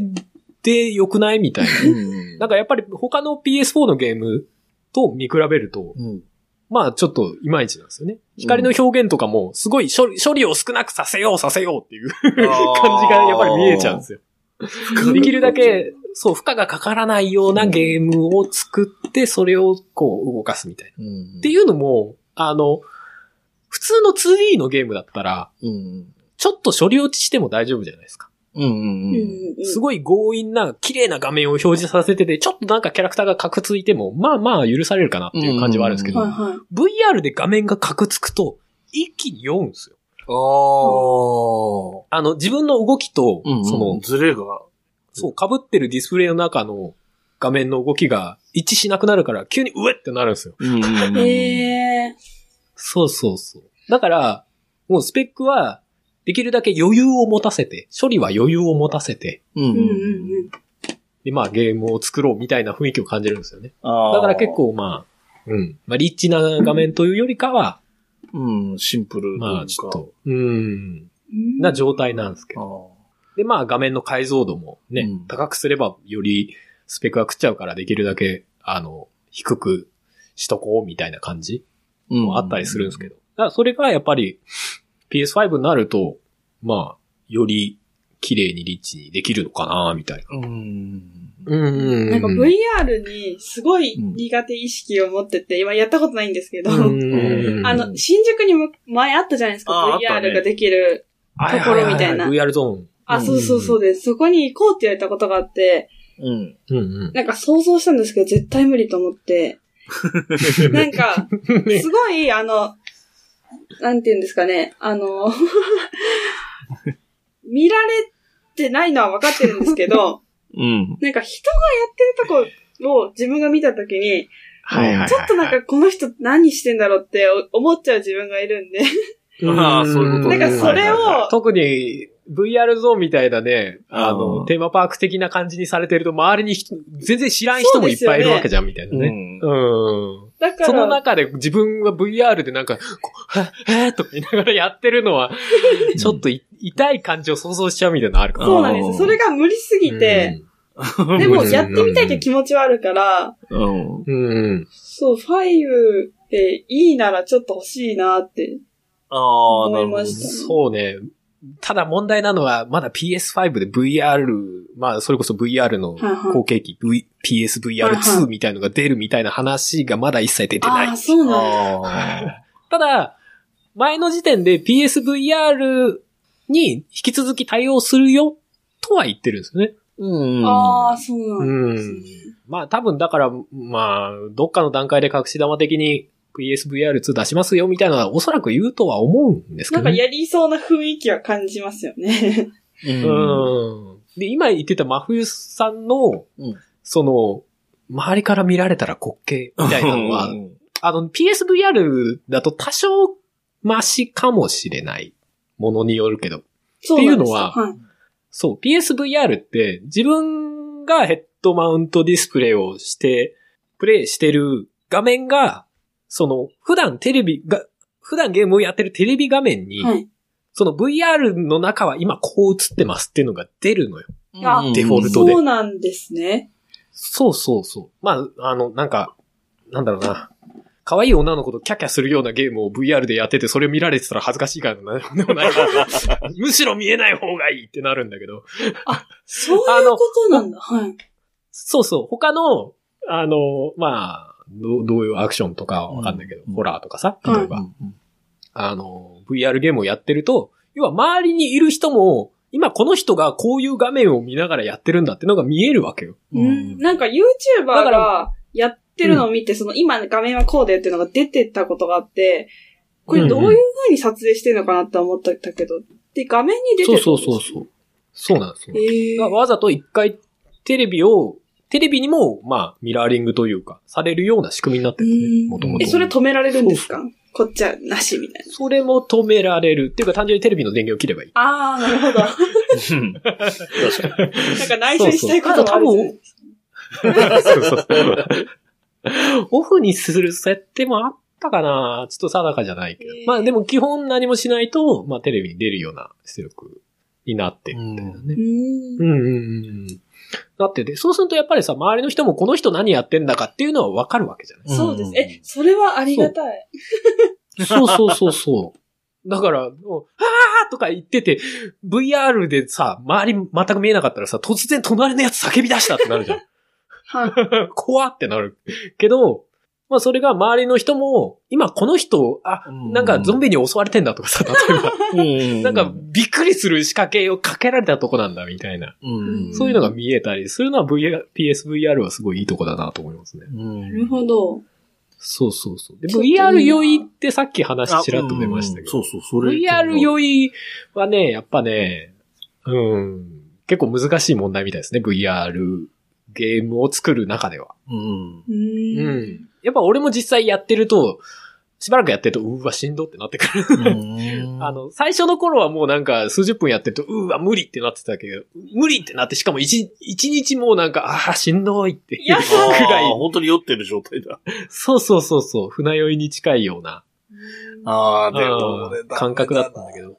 S3: で良くないみたいな。
S2: うん。
S3: なんかやっぱり他の PS4 のゲームと見比べると、
S2: うん。
S3: まあちょっといまいちなんですよね。光の表現とかもすごい処理処理を少なくさせようさせようっていう感じがやっぱり見えちゃうんですよ。できるだけ、そう、負荷がかからないようなゲームを作って、それをこう動かすみたいな。
S2: うん。
S3: っていうのも、あの、普通の 2D のゲームだったら、
S2: うん。
S3: ちょっと処理落ちしても大丈夫じゃないですか。
S2: うんうん
S1: う
S2: うん。
S1: ん
S3: すごい強引な、綺麗な画面を表示させてて、ちょっとなんかキャラクターがカクついても、まあまあ許されるかなっていう感じはあるんですけど。VR で画面がカクつくと、一気に酔うんですよ。
S2: ああ。
S3: あの、自分の動きと、
S2: うんうん。
S3: その、
S2: ズレが。
S3: そう、被ってるディスプレイの中の画面の動きが一致しなくなるから、急にうえってなるんですよ。
S2: うんうんうん。<laughs>
S1: へえ。
S3: そうそうそう。だから、もうスペックは、できるだけ余裕を持たせて、処理は余裕を持たせて、
S2: うん
S1: うんうんうん。
S3: で、まあゲームを作ろうみたいな雰囲気を感じるんですよね。
S2: あー
S3: だから結、構まあ、うん。まあリッチな画面というよりかは、
S2: うん、シンプル。
S3: まあちょっと、うん、
S1: うん
S3: な状態なんですけ
S2: あ
S3: ど。
S2: ー。
S3: で、まあ画面の解像度もね、
S2: うん
S3: 高くすればよりスペックが食っちゃうからできるだけ、あの、低くしとこうみたいな感じ
S2: うん
S3: もあったりするんですけど。だからそれがやっぱり PS5 になると、まあ、より綺麗にリッチにできるのかな、みたいな。
S2: うん。
S3: うん
S1: なんか VR にすごい苦手意識を持ってて、今やったことないんですけど、
S3: うん <laughs>
S1: あの、新宿にも前あったじゃないですか、VR ができる。
S3: はい
S1: ところみたいな
S3: VR ゾーン。
S1: あ、そうそうそうです。そこに行こうって言われたことがあって、
S2: うん。
S3: うんうん。
S1: なんか想像したんですけど、絶対無理と思って、<laughs> なんか、
S3: ね
S1: すごい、あの、なんて言うんですかね、あの、<laughs> 見られてないのは分かってるんですけど、<laughs>
S2: うん。
S1: なんか人がやってるとこを自分が見たときに、
S3: はいはいはい。
S1: ちょっとなんかこの人何してんだろうって思っちゃう自分がいるんで、<laughs>
S2: ああそういうこと
S1: なんかそれを、
S3: 特に VR ゾーンみたいなね、あ
S2: う
S3: の、
S2: ん
S3: テーマパーク的な感じにされてると、周りに人全然知らん人もいっぱいいるわけじゃん、みたいなね。
S2: うん。
S3: うん。
S1: だから、
S3: その中で自分が VR でなんか、こうえーとか言いながらやってるのは、ちょっとい痛い感じを想像しちゃうみたいなのあるから。
S1: そうなんですよ。それが無理すぎて、でもやってみたいって気持ちはあるから、
S2: うん。
S3: うん。うん。
S1: そう、5でいいならちょっと欲しいなって。
S2: ああ、
S1: 思
S2: ないるほどね。
S1: ました
S3: そうね。ただ問題なのは、まだ PS5 で VR、まあ、それこそ VR の後継機、v、
S1: はいは
S3: PSVR2
S1: い
S3: みたいのが出るみたいな話がまだ一切出てない
S1: ああ、。そうなん
S3: ただ、前の時点で PSVR に引き続き対応するよ、とは言ってるんですよね。
S2: ーうん。
S1: ああ、そうなんですね。
S3: まあ多分だから、まあ、どっかの段階で隠し玉的に PSVR2 出しますよみたいなのはおそらく言うとは思うんですけどね。
S1: なんかやりそうな雰囲気は感じますよね。
S2: うん。
S3: うん。で、今言ってた真冬さんの、
S2: うん
S3: その、周りから見られたら滑稽みたいなのは、
S2: うん
S3: あの、PSVR だと多少マシかもしれないものによるけど。
S1: そうなんです
S3: っていうのは
S1: はい。
S3: そう、PSVR って自分がヘッドマウントディスプレイをして、プレイしてる画面が、その、普段テレビが、普段ゲームをやってるテレビ画面に、
S1: はい。
S3: その VR の中は今こう映ってますっていうのが出るのよ。デフォルトで
S1: そうなんですね。
S3: そうそうそう。まあ、あの、なんか、なんだろうな。可愛い女の子とキャッキャするようなゲームを VR でやってて、それを見られてたら恥ずかしいから <laughs> でもないから。むしろ見えない方がいいってなるんだけど。
S1: そういうことなんだ。はい。
S3: そうそう。他の、あの、まあ、どうどういうアクションとかはわかんないけど、
S2: うん
S3: ホラーとかさ、例えば、
S2: うん
S3: あの、VR ゲームをやってると、要は周りにいる人も、今この人がこういう画面を見ながらやってるんだってのが見えるわけよ。
S1: うん。なんか YouTuber がやってるのを見て、その今画面はこうだよっていうのが出てたことがあって、これどういう風に撮影してるのかなって思ったけど、で、画面に出てる。
S3: そうそうそうそう。そうなんですよ。
S1: へー
S3: わざと一回テレビを、テレビにも、まあ、ミラーリングというか、されるような仕組みになってるね、もともと。
S1: え、それ止められるんですか？こっちはなしみたいな。
S3: それも止められる。っていうか単純にテレビの電源を切ればいい。
S1: あー、なるほど。
S2: う <laughs> ん確かに。
S1: なんか内緒にしたいこともある。
S3: そうそう。オフにする設定もあったかなちょっと定かじゃないけど。
S1: へー
S3: まあでも基本何もしないと、まあテレビに出るような出力になってるみたいなね。
S1: うーん
S3: うんうんうん。なってて、そうするとやっぱりさ、周りの人もこの人何やってんだかっていうのはわかるわけじゃない？
S1: そうです。え、それはありがたい。
S3: そうそうそうそう。だから、もう、はーとか言ってて、VR でさ、周り全く見えなかったらさ、突然隣のやつ叫び出したってなるじゃん。
S1: はい。<laughs>
S3: 怖ってなる。けど、まあそれが周りの人も、今この人、あ、
S2: うん
S3: なんかゾンビに襲われてんだとかさ、<laughs> 例えば、
S2: うん
S3: なんかびっくりする仕掛けをかけられたとこなんだみたいな。
S2: うん
S3: そういうのが見えたりするのは VR PSVR はすごいいいとこだなと思いますね。
S2: うん
S1: なるほど。
S3: そうそうそう。VR 酔いってさっき話ちらっと出ましたけど。
S2: そうそう、それ。
S3: VR 酔いはね、やっぱね、うん、結構難しい問題みたいですね。VR ゲームを作る中では。
S2: うん。
S1: う
S3: う
S1: ーん。
S3: ん。やっぱ俺も実際やってると、しばらくやってると、うわ、しんどってなってくる。<laughs> あの、最初の頃はもうなんか数十分やってると、うわ、無理ってなってたけど、無理ってなって、しかも一、一日もうなんか、ああ、しんどいっていう
S1: やだ
S3: くらい
S2: 本当に酔ってる状態だ。
S3: そうそうそうそう、船酔いに近いような、
S2: ああ、でも俺
S3: うん感覚だったんだけど。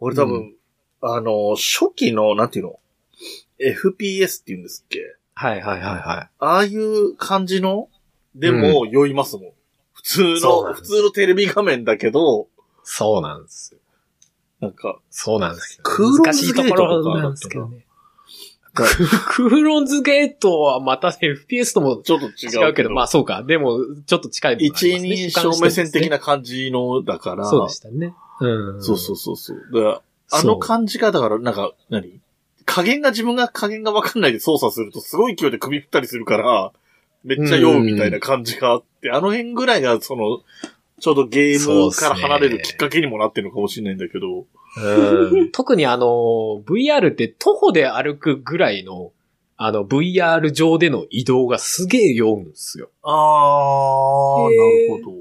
S2: 俺多分、あの、初期の、なんていうの ?FPS って言うんですっけ？
S3: はいはいはいは
S2: ああいう感じの？でも酔いますもん。普通の、
S3: そうなんです
S2: 普通のテレビ画面だけど、
S3: い。そうなんですよ。
S2: なんか、
S3: そうなんですよ。
S2: クーロン
S3: 難しい
S2: ズゲートとか
S3: ところなんですけどね。ク <laughs> クーロンズゲートはまた FPS とも
S2: ちょっと違うけど。
S3: 違うけど、まあそうか。でも、ちょっと近い部分あり
S2: 一
S3: ますね
S2: 人称目線的な感じのだから。
S3: そうでしたね。うん。
S2: そうそうそうそう。だからあの感じが、だから、なんか、何加減が自分が加減がわかんないで操作するとすごい勢いで首振ったりするから、めっちゃ酔うみたいな感じがあって、あの辺ぐらいがその、ちょうどゲームから離れるきっかけにもなってるのかもしれないんだけど。
S3: うん特にあの、VR って徒歩で歩くぐらいの、あの、VR 上での移動がすげえ酔うんですよ。
S2: あー、
S1: へー
S2: なるほど。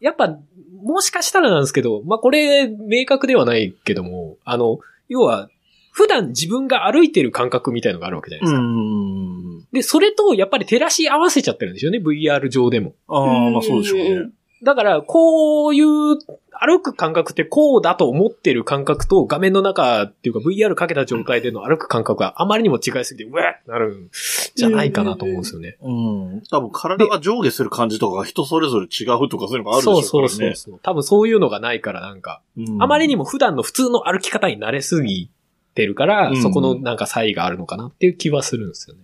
S3: やっぱ、もしかしたらなんですけど、まあ、これ、明確ではないけども、あの、要は、普段自分が歩いてる感覚みたいのがあるわけじゃないですか。
S2: ん。
S3: で、それと、やっぱり照らし合わせちゃってるんですよね、VR 上でも。
S2: あー、まあそうでしょうね。
S3: だから、こういう、歩く感覚ってこうだと思ってる感覚と画面の中っていうか VR かけた状態での歩く感覚があまりにも違いすぎて、うわーってなるんじゃないかなと思うんですよね。
S2: うん。多分体が上下する感じとかが人それぞれ違うとかそういうのがあるでしょ
S3: そうう
S2: からね。
S3: そうそうそう。多分そういうのがないからなんか、
S2: うん
S3: あまりにも普段の普通の歩き方に慣れすぎてるから、
S2: うん
S3: そこのなんか差異があるのかなっていう気はするんですよね。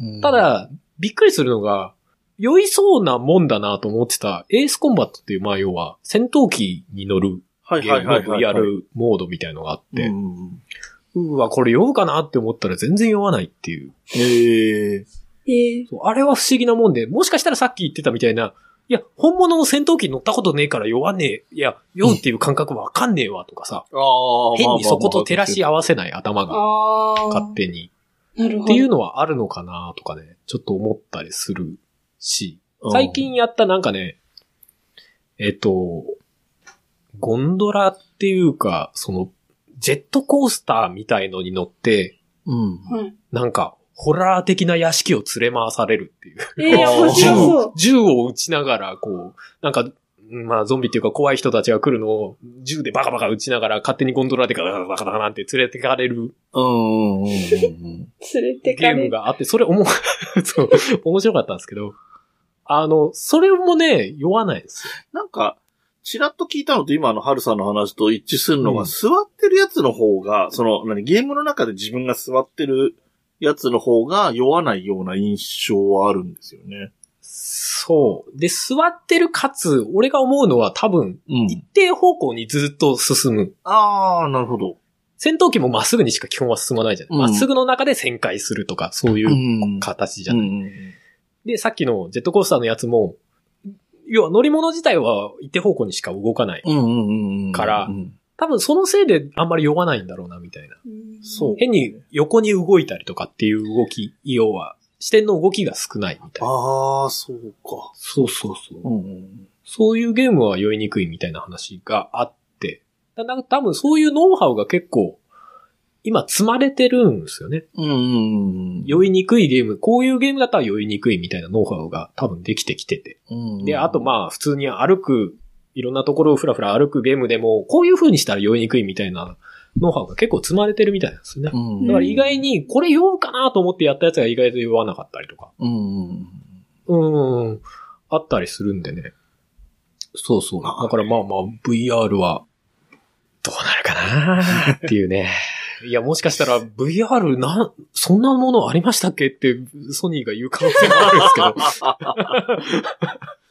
S2: うん
S3: た、だ、びっくりするのが、酔いそうなもんだなと思ってた、エースコンバットっていう、まあ要は、戦闘機に乗る
S2: はい
S3: ゲームの。VR モードみたいのがあって、うわ、これ酔うかなって思ったら全然酔わないっていう。
S2: へえ。
S1: ええ
S3: そうあれは不思議なもんで、もしかしたらさっき言ってたみたいな、いや、本物の戦闘機に乗ったことねえから酔わねえ、いや、酔うっていう感覚わかんねえわとかさ、
S2: ああ、
S3: 変にそこと照らし
S2: 合
S3: 合わせない頭が
S1: ああ。
S3: 勝手に。
S1: なるほど。
S3: っていうのはあるのかなとかね、ちょっと思ったりするし、最近やったなんかね、えっと、ゴンドラっていうか、その、ジェットコースターみたいのに乗って、
S2: うん。
S1: はい。
S3: なんか、ホラー的な屋敷を連れ回されるっていう。
S1: ええ面白そう。
S3: 銃を撃ちながら、こう、なんか、まあゾンビっていうか怖い人たちが来るのを銃でバカバカ撃ちながら勝手にゴンドラでガタバカバカなんて連れてかれる
S2: うんうんうんうん。
S1: 連れて
S3: ゲ
S1: かれる。
S3: ームがあって、それおも、そう、面白かったんですけど、あの、それもね、酔わないんですよ。
S2: なんか、ちらっと聞いたのと今のハルさんの話と一致するのが、
S3: うん
S2: 座ってるやつの方が、その、何、ゲームの中で自分が座ってるやつの方が酔わないような印象はあるんですよね。
S3: そう。で、座ってるかつ、俺が思うのは多分、
S2: うん
S3: 一定方向にずっと進む。
S2: ああ、なるほど。
S3: 戦闘機もまっすぐにしか基本は進まないじゃない。
S2: うん
S3: ま、っすぐの中で旋回するとか、そういう
S2: うん
S3: 形じゃない。
S2: うんうん
S3: で、さっきのジェットコースターのやつも、要は乗り物自体は一定方向にしか動かない。
S2: うんうんうんうん。
S3: から
S2: うん
S3: 多分そのせいであんまり酔わないんだろうな、みたいな。
S1: うん
S2: そう。
S3: 変に横に動いたりとかっていう動き、要は、視点の動きが少ないみたいな。
S2: ああ、そうか。
S3: そうそうそう。
S2: うんうん
S3: そういうゲームは酔いにくいみたいな話があって、だなんか多分そういうノウハウが結構、今積まれてるんですよね。
S2: うんうんうん。
S3: 酔いにくいゲーム、こういうゲームだったら酔いにくいみたいなノウハウが多分できてきてて。
S2: うん
S3: で、あとまあ普通に歩く、いろんなところをふらふら歩くゲームでも、こういう風にしたら酔いにくいみたいなノウハウが結構積まれてるみたいなんですよね。
S2: うん
S3: だから意外に、これ酔うかなと思ってやったやつが意外と酔わなかったりとか。
S2: うんうん。
S3: うん、あったりするんでね。そうそう。だからまあまあ VR は、どうなるかなっていうね。いや、もしかしたら VR な、そんなものありましたっけ？ってソニーが言う可能性もあるんです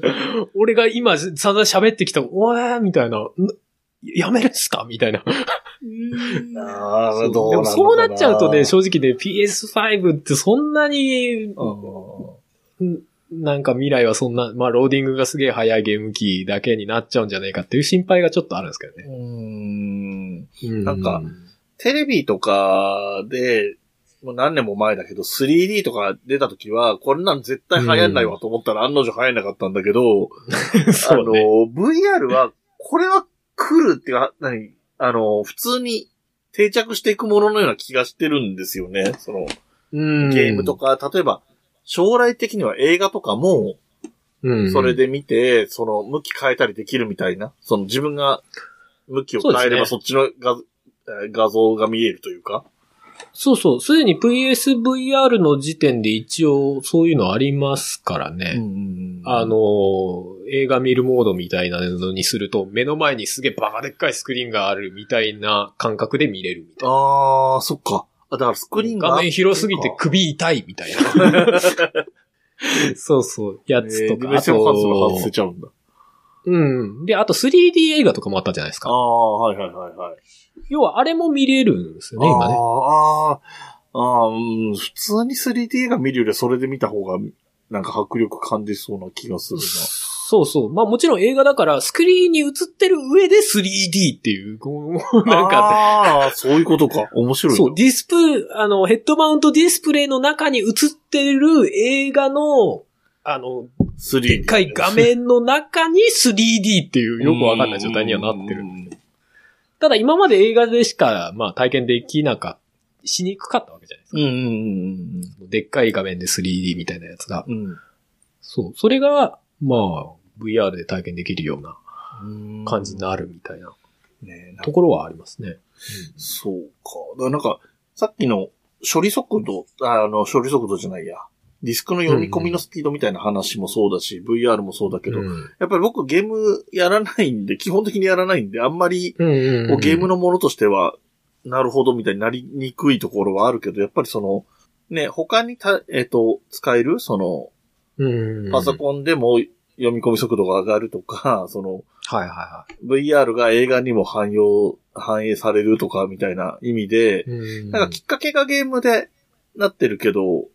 S3: けど。<laughs> 俺が今散々喋ってきた、おえーみたいな、んやめるんすか？みたいな。
S1: うん
S2: ああ、
S3: そう
S2: どう
S3: でもそうなっちゃうとね、
S2: ょ
S3: 正直ね、PS5 ってそんなに、なんか未来はそんな、まあローディングがすげえ早いゲーム機だけになっちゃうんじゃないかっていう心配がちょっとあるんですけどね。
S2: うん。
S3: うん
S2: なんか、テレビとかで、もう何年も前だけど、3D とか出た時は、これなん絶対流行んないわと思ったら案の定流行んなかったんだけど、<laughs> あ。の、VR は、これは来るっていうか、何？あの、普通に定着していくもののような気がしてるんですよね。その、
S3: うん
S2: ゲームとか、例えば、将来的には映画とかも、
S3: うん
S2: それで見て、その、向き変えたりできるみたいな。その、自分が、向きを変えればそ,、っちの画えー画像が見えるというか？
S3: そうそう。すでに PSVR の時点で一応そういうのありますからね。あの、映画見るモードみたいなのにすると、目の前にすげえバカでっかいスクリーンがあるみたいな感覚で見れるみたいな。
S2: あー、そっか。あ、だからスクリーンが。
S3: 画面広すぎて首痛いみたいな。<laughs> そうそう。や
S2: え
S3: つとか。
S2: ー、目線を外せば外せちゃうんだ。
S3: うん。で、あと 3D 映画とかもあったじゃないですか。
S2: ああ、はいはいはいはい。
S3: 要はあれも見れるんですよね、今ね。
S2: あーあー、あーうん、普通に 3D 映画見るよりはそれで見た方が、なんか迫力感じそうな気がするな。
S3: そうそう。まあもちろん映画だから、スクリーンに映ってる上で 3D っていう、こうなんか、
S2: ああ、そういうことか。面白いな。
S3: そう、ディスプ、あの、ヘッドマウントディスプレイの中に映ってる映画の、あの、
S2: 3D。
S3: でっかい画面の中に 3D っていうよくわかんない状態にはなってる。
S2: うん
S3: ただ今まで映画でしか、まあ体験できなかった、しにくかったわけじゃないですか。
S2: うんうん
S3: でっかい画面で 3D みたいなやつが。
S2: うん
S3: そう。それが、まあ、VR で体験できるような
S2: うん。
S3: 感じになるみたいなところはありますね。
S2: そうか。だからなんか、さっきの処理速度、ああの、処理速度じゃないや。ディスクの読み込みのスピードみたいな話もそうだし、VR もそうだけど、
S3: うん。
S2: やっぱり僕ゲームやらないんで、基本的にやらないんで、あんまり、
S3: うん。うん
S2: ゲームのものとしては、なるほどみたいになりにくいところはあるけど、やっぱりその、ね、他にた、えっ、と、使える、その、
S3: うん
S2: パソコンでも読み込み速度が上がるとか、その、
S3: はいはいは
S2: VR が映画にも反用、反映されるとかみたいな意味で、
S3: い。うん。
S2: なんかきっかけがゲームでなってるけど、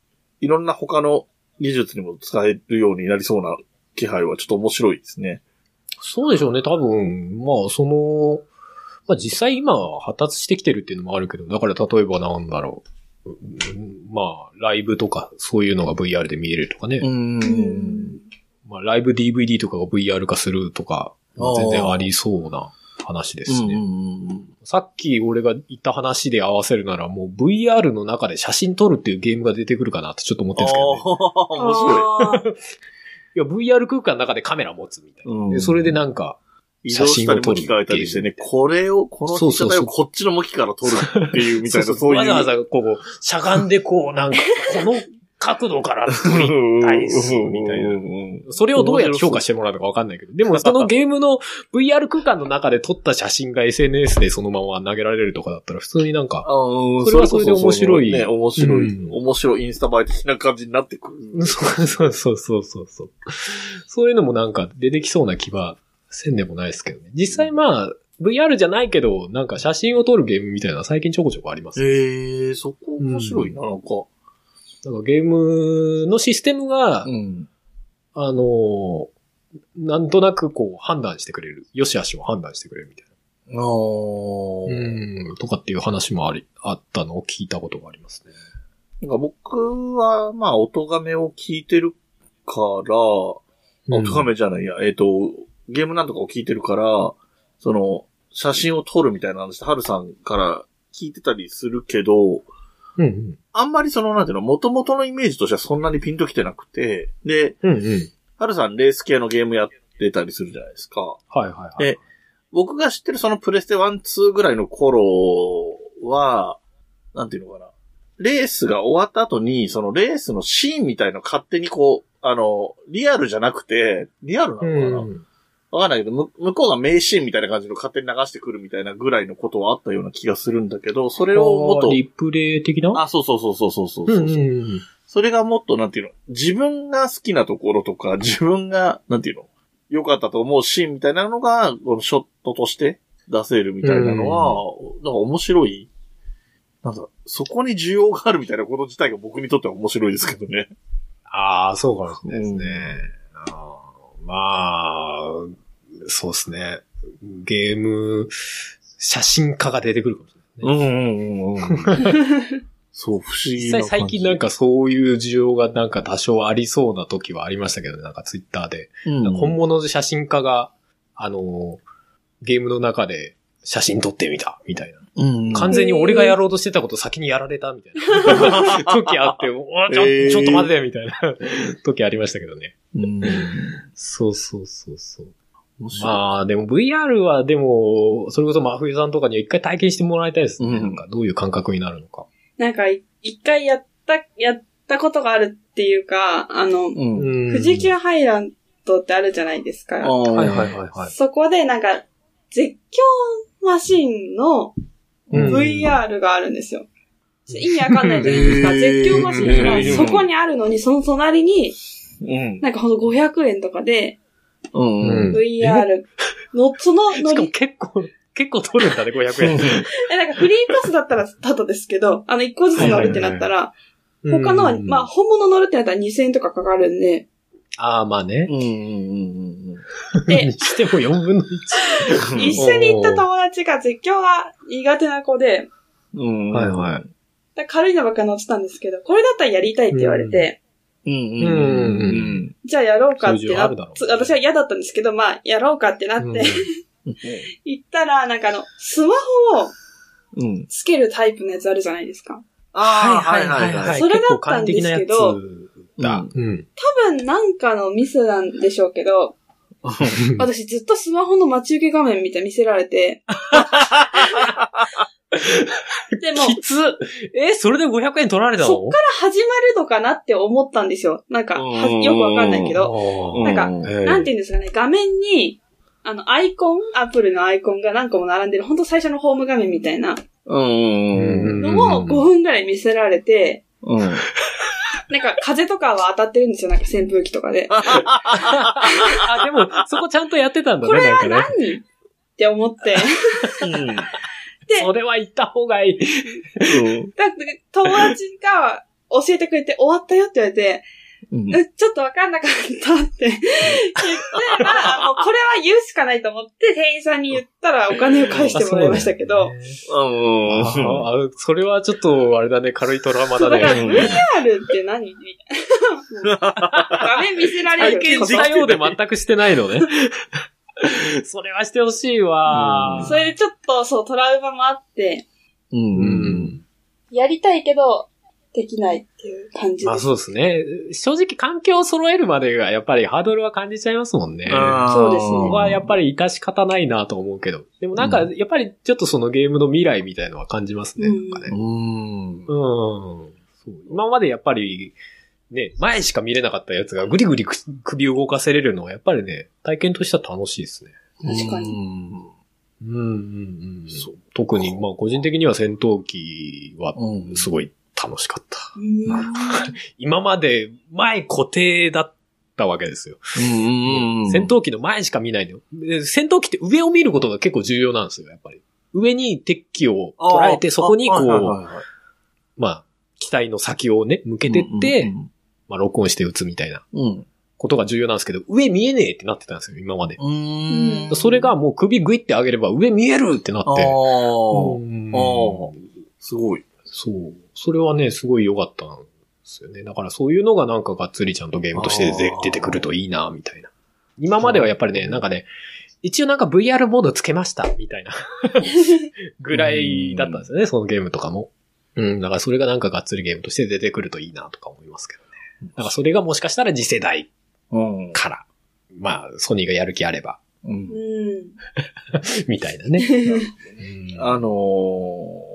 S2: いろんな他の技術にも使えるようになりそうな気配はちょっと面白いですね。
S3: そうでしょうね。多分、まあ、その、まあ実際今は発達してきてるっていうのもあるけど、だから例えばなんだろう。うんまあ、ライブとかそういうのが VR で見れるとかね。
S2: ん
S3: まあ、ライブ DVD とかが VR 化するとか、まあ全然ありそうな話ですね。さっき俺が言った話で合わせるならもう VR の中で写真撮るっていうゲームが出てくるかなってちょっと思ってるんですけどね。<laughs>
S2: 面白い。<laughs>
S1: あー
S3: や、VR 空間の中でカメラ持つみたいな。
S2: うん
S3: でそれでなんか、
S2: 移動したり向き変えたりしてね、これを、この被写体をこっちの向きから撮るっていうみたいな、<laughs>
S3: そう
S2: いう。
S3: わざわざこう、しゃがんでこう、なんか、この角度から撮りたいっす、みたいな。
S2: な。
S3: それをどうやって評価してもらうのかわかんないけど。でも、そのゲームの VR 空間の中で撮った写真が SNS でそのまま投げられるとかだったら、普通になんか、
S2: うん
S3: それはそれで面白い
S2: ね、面白い、
S3: うん
S2: 面白いインスタ映え的な感じになってくる。
S3: そ <laughs> うそうそうそうそうそう。そういうのもなんか出てきそうな気はせんでもないですけどね。実際まあ、VR じゃないけど、なんか写真を撮るゲームみたいな最近ちょこちょこあります。
S2: へえ、そこ面白いな、なんか。
S3: なんかゲームのシステムが、
S2: うん。
S3: あの、なんとなくこう判断してくれる。良し悪しを判断してくれるみたい
S2: あー
S3: な。うん、とかっていう話もあり、あったのを聞いたことがありますね。
S2: なんか僕は、まあ、音亀を聞いてるから、
S3: うん
S2: 音亀じゃないや、えっ、と、ゲームなんとかを聞いてるから、その、写真を撮るみたいな話、はるさんから聞いてたりするけど、
S3: うんうん。
S2: あんまりその、なんていうの、元々のイメージとしてはそんなにピンときてなくて、で、
S3: うんうん。
S2: はるさんレース系のゲームやってたりするじゃないですか。
S3: はいはいはい。
S2: で僕が知ってるそのプレステ1、2ぐらいの頃は、なんていうのかな。レースが終わった後に、そのレースのシーンみたいの勝手にこう、あの、リアルじゃなくて、リアルなのかなわ、
S3: うん。
S2: かんないけど、む向こうが名シーンみたいな感じの勝手に流してくるみたいなぐらいのことはあったような気がするんだけど、それをもっと、
S3: リプレイ的な？
S2: あ、そうそうそうそうそうそうそう、
S3: うんうんうん。
S2: それがもっと、なんていうの、自分が好きなところとか、自分が、なんていうの、良かったと思うシーンみたいなのが、このショットとして出せるみたいなのは、なんか面白い。なんだ、そこに需要があるみたいなこと自体が僕にとっては面白いですけどね。
S3: ああ、そうかもしれないですね。あーまあ、そうですね。ゲーム、写真家が出てくるかもしれないね。
S2: うんうんうんうん。<laughs> そう、不思議な感じ。
S3: 最近なんかそういう需要がなんか多少ありそうな時はありましたけどね、なんかツイッターで。
S2: うん、
S3: 本物の写真家が、あの、ゲームの中で写真撮ってみた、みたいな。
S2: うん
S3: 完全に俺がやろうとしてたこと先にやられた、<laughs> みたいな。時あって、おちょ、
S2: えー
S3: ちょっと待って、みたいな時ありましたけどね。
S2: うん。
S3: そうそうそうそう。まあ、でも VR はでも、それこそ真冬さんとかには一回体験してもらいたいですね。
S2: うん
S3: なんかどういう感覚になるのか。
S1: なんか、い一回やった、やったことがあるっていうか、あの、
S2: うん。
S1: 富士急ハイランドってあるじゃないですか。
S2: は
S3: はいはいはいはい。
S1: そこでなんか、絶叫マシンの
S3: うん
S1: VR があるんですよ。意味わかんないじゃないですか。絶叫マシンがそこにあるのに、その隣に、
S2: うん。
S1: なんかほんと500円とかで、
S2: うん。
S3: うん
S1: VR の、その乗
S3: しかも
S1: り、
S3: 結構、結構取るんだね、500円。<laughs>
S1: え、なんかフリーパスだったらタダですけど、あの1個ずつ乗るってなったら、他のまあ、本物乗るってなったら2000円とかかかるんで、
S3: ああ、まあね。
S2: うんうんうん
S1: で <laughs>
S3: にしても4分の1。
S1: 一緒に行った友達が絶叫が苦手な子で、
S2: うん。うん。
S3: はいはい。
S1: 軽いのばっか乗ってたんですけど、これだったらやりたいって言われて、
S2: うんうんうん
S1: じゃあやろうかってなっ私は嫌だったんですけど、まあ、やろうかってなって、
S3: うん
S1: 行ったら、なんかあの、スマホを。つけるタイプのやつあるじゃないですか。
S2: ああ、はいはいはい。
S1: それだったんですけど
S3: 結構簡易的なやつだ。うん。
S1: 多分なんかのミスなんでしょうけど、私ずっとスマホの待ち受け画面みたいに見せられて。でも、
S3: きつ。え、それで500円取られたの？
S1: そっから始まるのかなって思ったんですよ。なんか、よくわかんないけど。
S3: ど
S1: なんか
S2: うん。
S1: なんて言うんですかね、画面に、あの、アイコン、アップルのアイコンが何個も並んでる、ほんと最初のホーム画面みたいな。
S2: うん。うん。
S1: のを5分ぐらい見せられて、
S2: うん。うん。
S1: なんか風とかは当たってるんですよ、なんか扇風機とかで。<laughs>
S3: あ、でも、そこちゃんとやってたんだね、
S1: これは
S3: なんかね。
S1: 何って思って。で
S3: それは言った方がいい。
S1: だって友達が教えてくれて終わったよって言われて、
S2: うん
S1: うん <laughs> ちょっとわかんなかったって <laughs> 言って、まあ、もうこれは言うしかないと思って店員さんに言ったらお金を返してもらいましたけど、
S2: うん。
S3: ああそれはちょっと、あれだね、軽いトラウマだね。
S1: VR って何？みたいな。<laughs> 画面見せられる
S3: 体験したようで全くしてないのね。それはしてほしいわ。
S1: それでちょっとそうトラウマもあって、
S2: うん。
S3: うん。
S1: やりたいけど、できないっていう感じです。
S3: まあそうですね。正直環境を揃えるまでがやっぱりハードルは感じちゃいますもんね。
S1: そうですね
S3: ここはやっぱり活かし方ないなと思うけど。でもなんか、やっぱりちょっとそのゲームの未来みたいのは感じますね。
S1: うん
S3: なんかね
S2: うん。
S3: うん。そう今までやっぱり、ね、前しか見れなかったやつがぐりぐりく首動かせれるのはやっぱりね、体験としては楽しいですね。
S1: 確かに
S2: に。
S3: うんうんうん。
S2: そう
S3: 特に、まあ個人的には戦闘機は
S2: うん
S3: すごい楽しかった。
S1: うん <laughs>
S3: 今まで前固定だったわけですよ。
S2: うん
S3: 戦闘機の前しか見ないのよ。で戦闘機って上を見ることが結構重要なんですよ、やっぱり。上に敵機を捉えて、そこにこう、
S2: はいはいはいはい
S3: まあ、機体の先をね、向けてって、
S2: うん
S3: まあ、録音して撃つみたいな
S2: うん
S3: ことが重要なんですけど、上見えねえってなってたんですよ、今まで。それがもう首グイって上げれば上見えるってなって。
S2: ああ。
S3: うん
S2: ああ。すごい。
S3: そう。それはね、すごい良かったんですよね。だからそういうのがなんかがっつりちゃんとゲームとして出てくるといいな、みたいな。今まではやっぱりね、なんかね、一応なんか VR モードつけました、みたいな <laughs> ぐらいだったんですよね、そのゲームとかも。うん、だからそれがなんかがっつりゲームとして出てくるといいなとか思いますけどね。だからそれがもしかしたら次世代
S2: うん。
S3: から、まあ、ソニーがやる気あれば、
S2: うん
S1: うん。<laughs>
S3: みたいなね。<laughs> うん
S2: あのー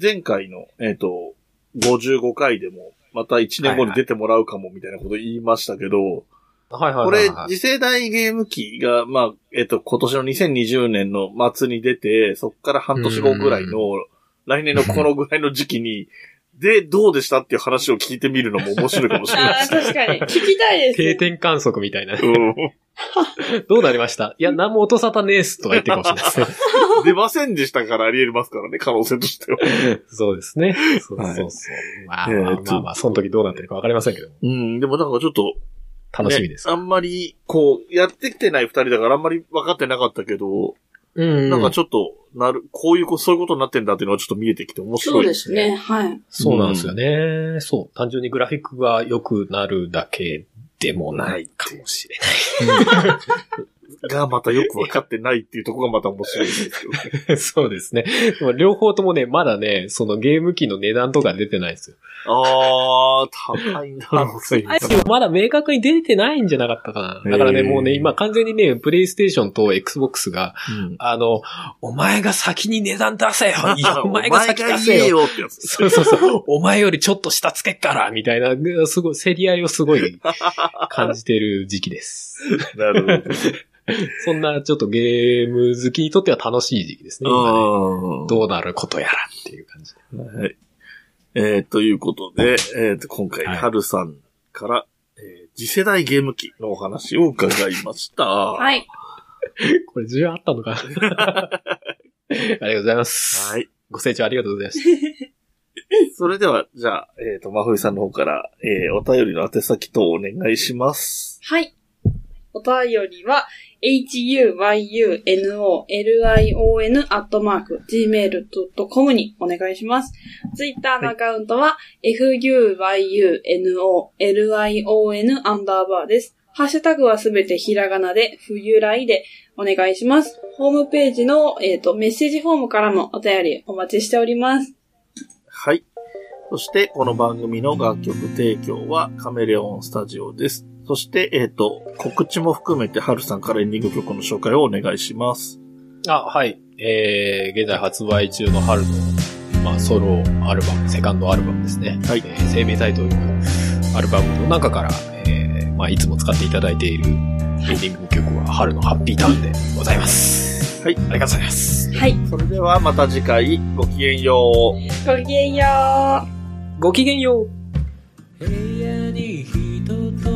S2: 前回の、えっ、と、55回でも、また1年後に出てもらうかもみたいなこと言いましたけど、
S3: はいはい
S2: これ次世代ゲーム機が、まあ、えっ、と、今年の2020年の末に出て、そっから半年後ぐらいの、来年のこのぐらいの時期に、で、どうでしたっていう話を聞いてみるのも面白いかもしれない
S1: ああ、
S2: ですね。
S1: 確かに。聞きたいです、
S3: 定
S1: ね。
S3: 点観測みたいな。
S2: うん
S3: どうなりました？いや、何も音沙汰ねえっすとか言ってるかもしれないですね。<laughs>
S2: 出ませんでしたからあり得ますからね、可能性としては。
S3: そうですね。そうそうそう。まあまあまあまあ、その時どうなってるかわかりませんけども。
S2: うん、でもなんかちょっと、
S3: 楽しみです。
S2: ねあんまり、こう、やってきてない二人だからあんまり分かってなかったけど、
S3: うん
S2: なんかちょっと、なる、こういうこ、そういうことになってんだっていうのはちょっと見えてきて面
S1: そうで
S2: 白いですすね。
S1: ね。はい。
S3: そうなんですよね。そう。単純にグラフィックが良くなるだけでもないかもしれない。
S2: がまたよく分かってないっていうところがまた面白いですけどね。<laughs>
S3: そうですね。両方ともね、まだね、そのゲーム機の値段とか出てないですよ。
S2: あー、高いな
S3: あでも <laughs> まだ明確に出てないんじゃなかったかな。だからね、もうね、今完全にね、プレイステーションと Xbox が、
S2: うん
S3: あの、お前が先に値段出せよ <laughs> いや、お前が先出せよ
S2: ってやつ。
S3: そうそうそう。お前よりちょっと下つけっからみたいな、すごい、競り合いをすごい感じてる時期です。
S2: なるほど。<laughs>
S3: そんなちょっとゲーム好きにとっては楽しい時期ですね。今ね
S2: うん
S3: どうなることやらっていう感じで。
S2: はい。えー、ということで、えーと、今回、
S3: は
S2: るさんから、えー次世代ゲーム機のお話を伺いました。
S1: はい。<laughs>
S3: これ需要あったのかな <laughs> ありがとうございます。
S2: はい。
S3: ご清聴ありがとうございました。
S2: それでは、じゃあ、えっ、と、まふいさんの方から、えーお便りの宛先等お願いします。
S1: はい。お便りは、h-u-y-u-n-o-l-i-o-n アットマーク gmail.com にお願いします。ツイッターのアカウントは、fuyunolion アンダーバーです。ハッシュタグはすべてひらがなで、冬来でお願いします。ホームページの、えっ、と、メッセージフォームからもお便りお待ちしております。
S2: はい。そして、この番組の楽曲提供はカメレオンスタジオです。そして、えっ、と、告知も含めて、はるさんからエンディング曲の紹介をお願いします。
S3: あ、はい。えー、現在発売中の春の、まあ、ソロアルバム、セカンドアルバムですね。
S2: はい
S3: えー生命体というアルバムの中から、えー、まあ、いつも使っていただいているエンディング曲は春のハッピーターンでございます。
S2: はい。
S3: ありがとうございます。
S1: はい。
S2: それではまた次回、ごきげんよう。
S1: ごきげんよう。
S3: ごきげんよう。
S4: 部屋に人と